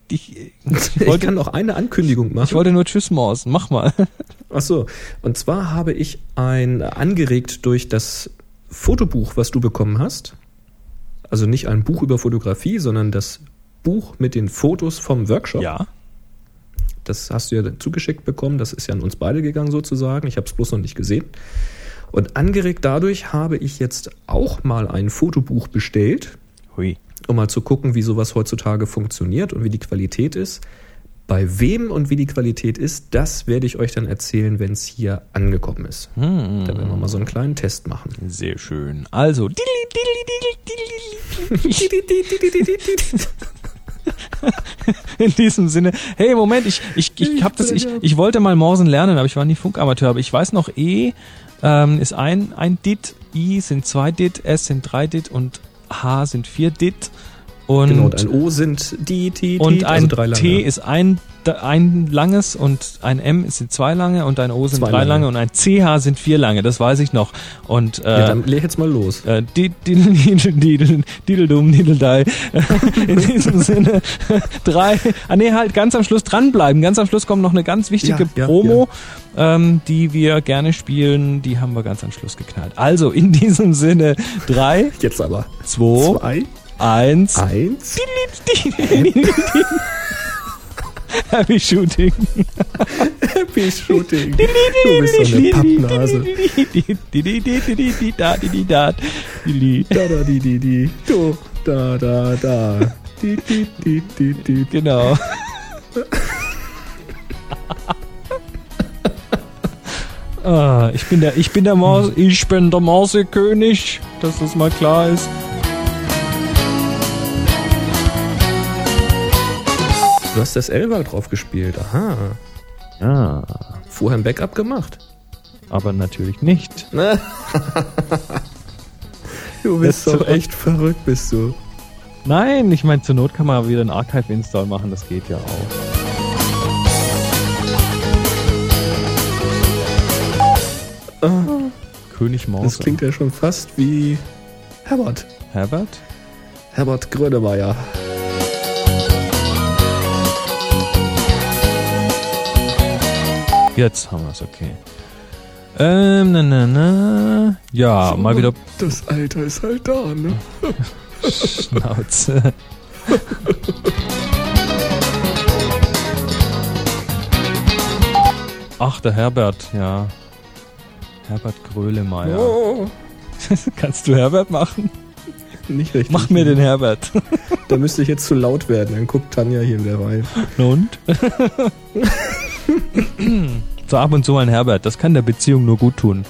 ich, ich wollte- kann noch eine Ankündigung machen. ich wollte nur Tschüss Mausen. Mach mal. Ach so. Und zwar habe ich ein angeregt durch das Fotobuch, was du bekommen hast. Also nicht ein Buch über Fotografie, sondern das Buch mit den Fotos vom Workshop. Ja. Das hast du ja zugeschickt bekommen. Das ist ja an uns beide gegangen sozusagen. Ich habe es bloß noch nicht gesehen. Und angeregt dadurch habe ich jetzt auch mal ein Fotobuch bestellt, Hui. um mal zu gucken, wie sowas heutzutage funktioniert und wie die Qualität ist. Bei wem und wie die Qualität ist, das werde ich euch dann erzählen, wenn es hier angekommen ist. Hm, Da werden wir mal so einen kleinen Test machen. sehr schön. Also, in diesem Sinne. Hey, Moment, ich, ich, ich, hab das, ich, ich wollte mal Morsen lernen, aber ich war nie Funkamateur. Aber ich weiß noch, E ähm, ist ein, ein Dit, I sind zwei Dit, S sind drei Dit und H sind vier Dit. Und, genau, und ein O sind die, die, die, und ein also drei lange. T ist ein, ein langes und ein M sind zwei lange und ein O sind Zwei drei lange. lange. und ein CH sind vier lange, das weiß ich noch. Und äh, Ja, dann leg jetzt mal los. äh, di- didel, didel, didel, dideldum, dideldei. In diesem Sinne, drei, ah nee, halt ganz am Schluss dranbleiben. Ganz am Schluss kommt noch eine ganz wichtige Ja, ja, Promo, Ähm, die wir gerne spielen. Die haben wir ganz am Schluss geknallt. Also, in diesem Sinne, drei, Jetzt aber. zwei, Zwei, eins, eins. Happy Shooting. Happy Shooting. Du bist so eine Pappnase. Da, di, da. Di, Da, da, die, die, die. Du, da, da, da. Die, die, die, die, die. Genau. ah, ich bin der, ich bin der Maus, ich bin der Mausekönig, dass das mal klar ist. Du hast das Elva drauf gespielt. Aha. Ja, Vorher ein Backup gemacht. aber natürlich nicht. Du bist doch echt verrückt, bist du. Nein, ich meine, zur Not kann man wieder einen Archive-Install machen, das geht ja auch. König Maus. Das klingt ja schon fast wie Herbert. Herbert? Herbert Grönemeyer. Jetzt haben wir es, okay. Ähm, na, na, na. Ja, mal wieder Das Alter ist halt da, ne? Schnauze. Ach, der Herbert, ja. Herbert Grölemeyer. Oh, Kannst du Herbert machen? nicht richtig. Mach mir den Herbert. Da müsste ich jetzt zu laut werden. Dann guckt Tanja hier wieder rein. Und? so ab und zu ein Herbert, das kann der Beziehung nur gut tun.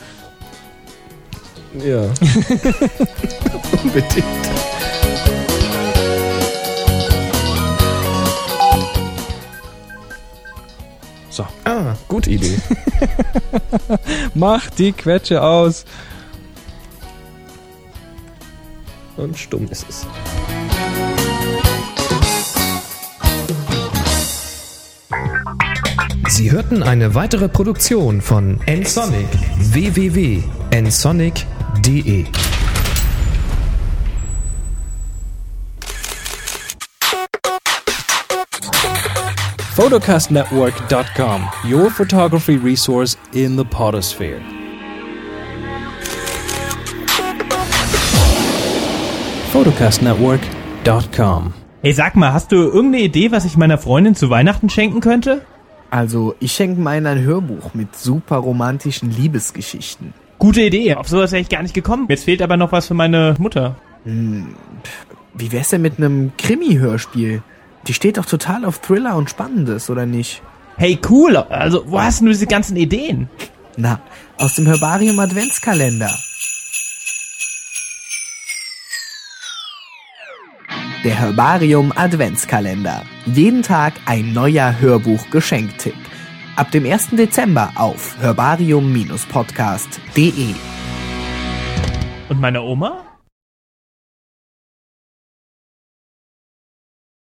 Ja. Unbedingt. So. Ah, gute Idee. Mach die Quetsche aus. Und stumm ist es. Sie hörten eine weitere Produktion von nsonic www.nsonic.de photocastnetwork.com, your photography resource in the potosphere. photocastnetwork.com. Hey, sag mal, hast du irgendeine Idee, was ich meiner Freundin zu Weihnachten schenken könnte? Also, ich schenke meinen ein Hörbuch mit super romantischen Liebesgeschichten. Gute Idee, auf sowas wäre ich gar nicht gekommen. Jetzt fehlt aber noch was für meine Mutter. Wie wär's denn mit einem Krimi-Hörspiel? Die steht doch total auf Thriller und Spannendes, oder nicht? Hey, cool, also wo hast du diese ganzen Ideen? Na, aus dem Herbarium Adventskalender. Der Herbarium Adventskalender. Jeden Tag ein neuer Hörbuch-Geschenktipp. Ab dem 1. Dezember auf herbarium-podcast.de. Und meine Oma?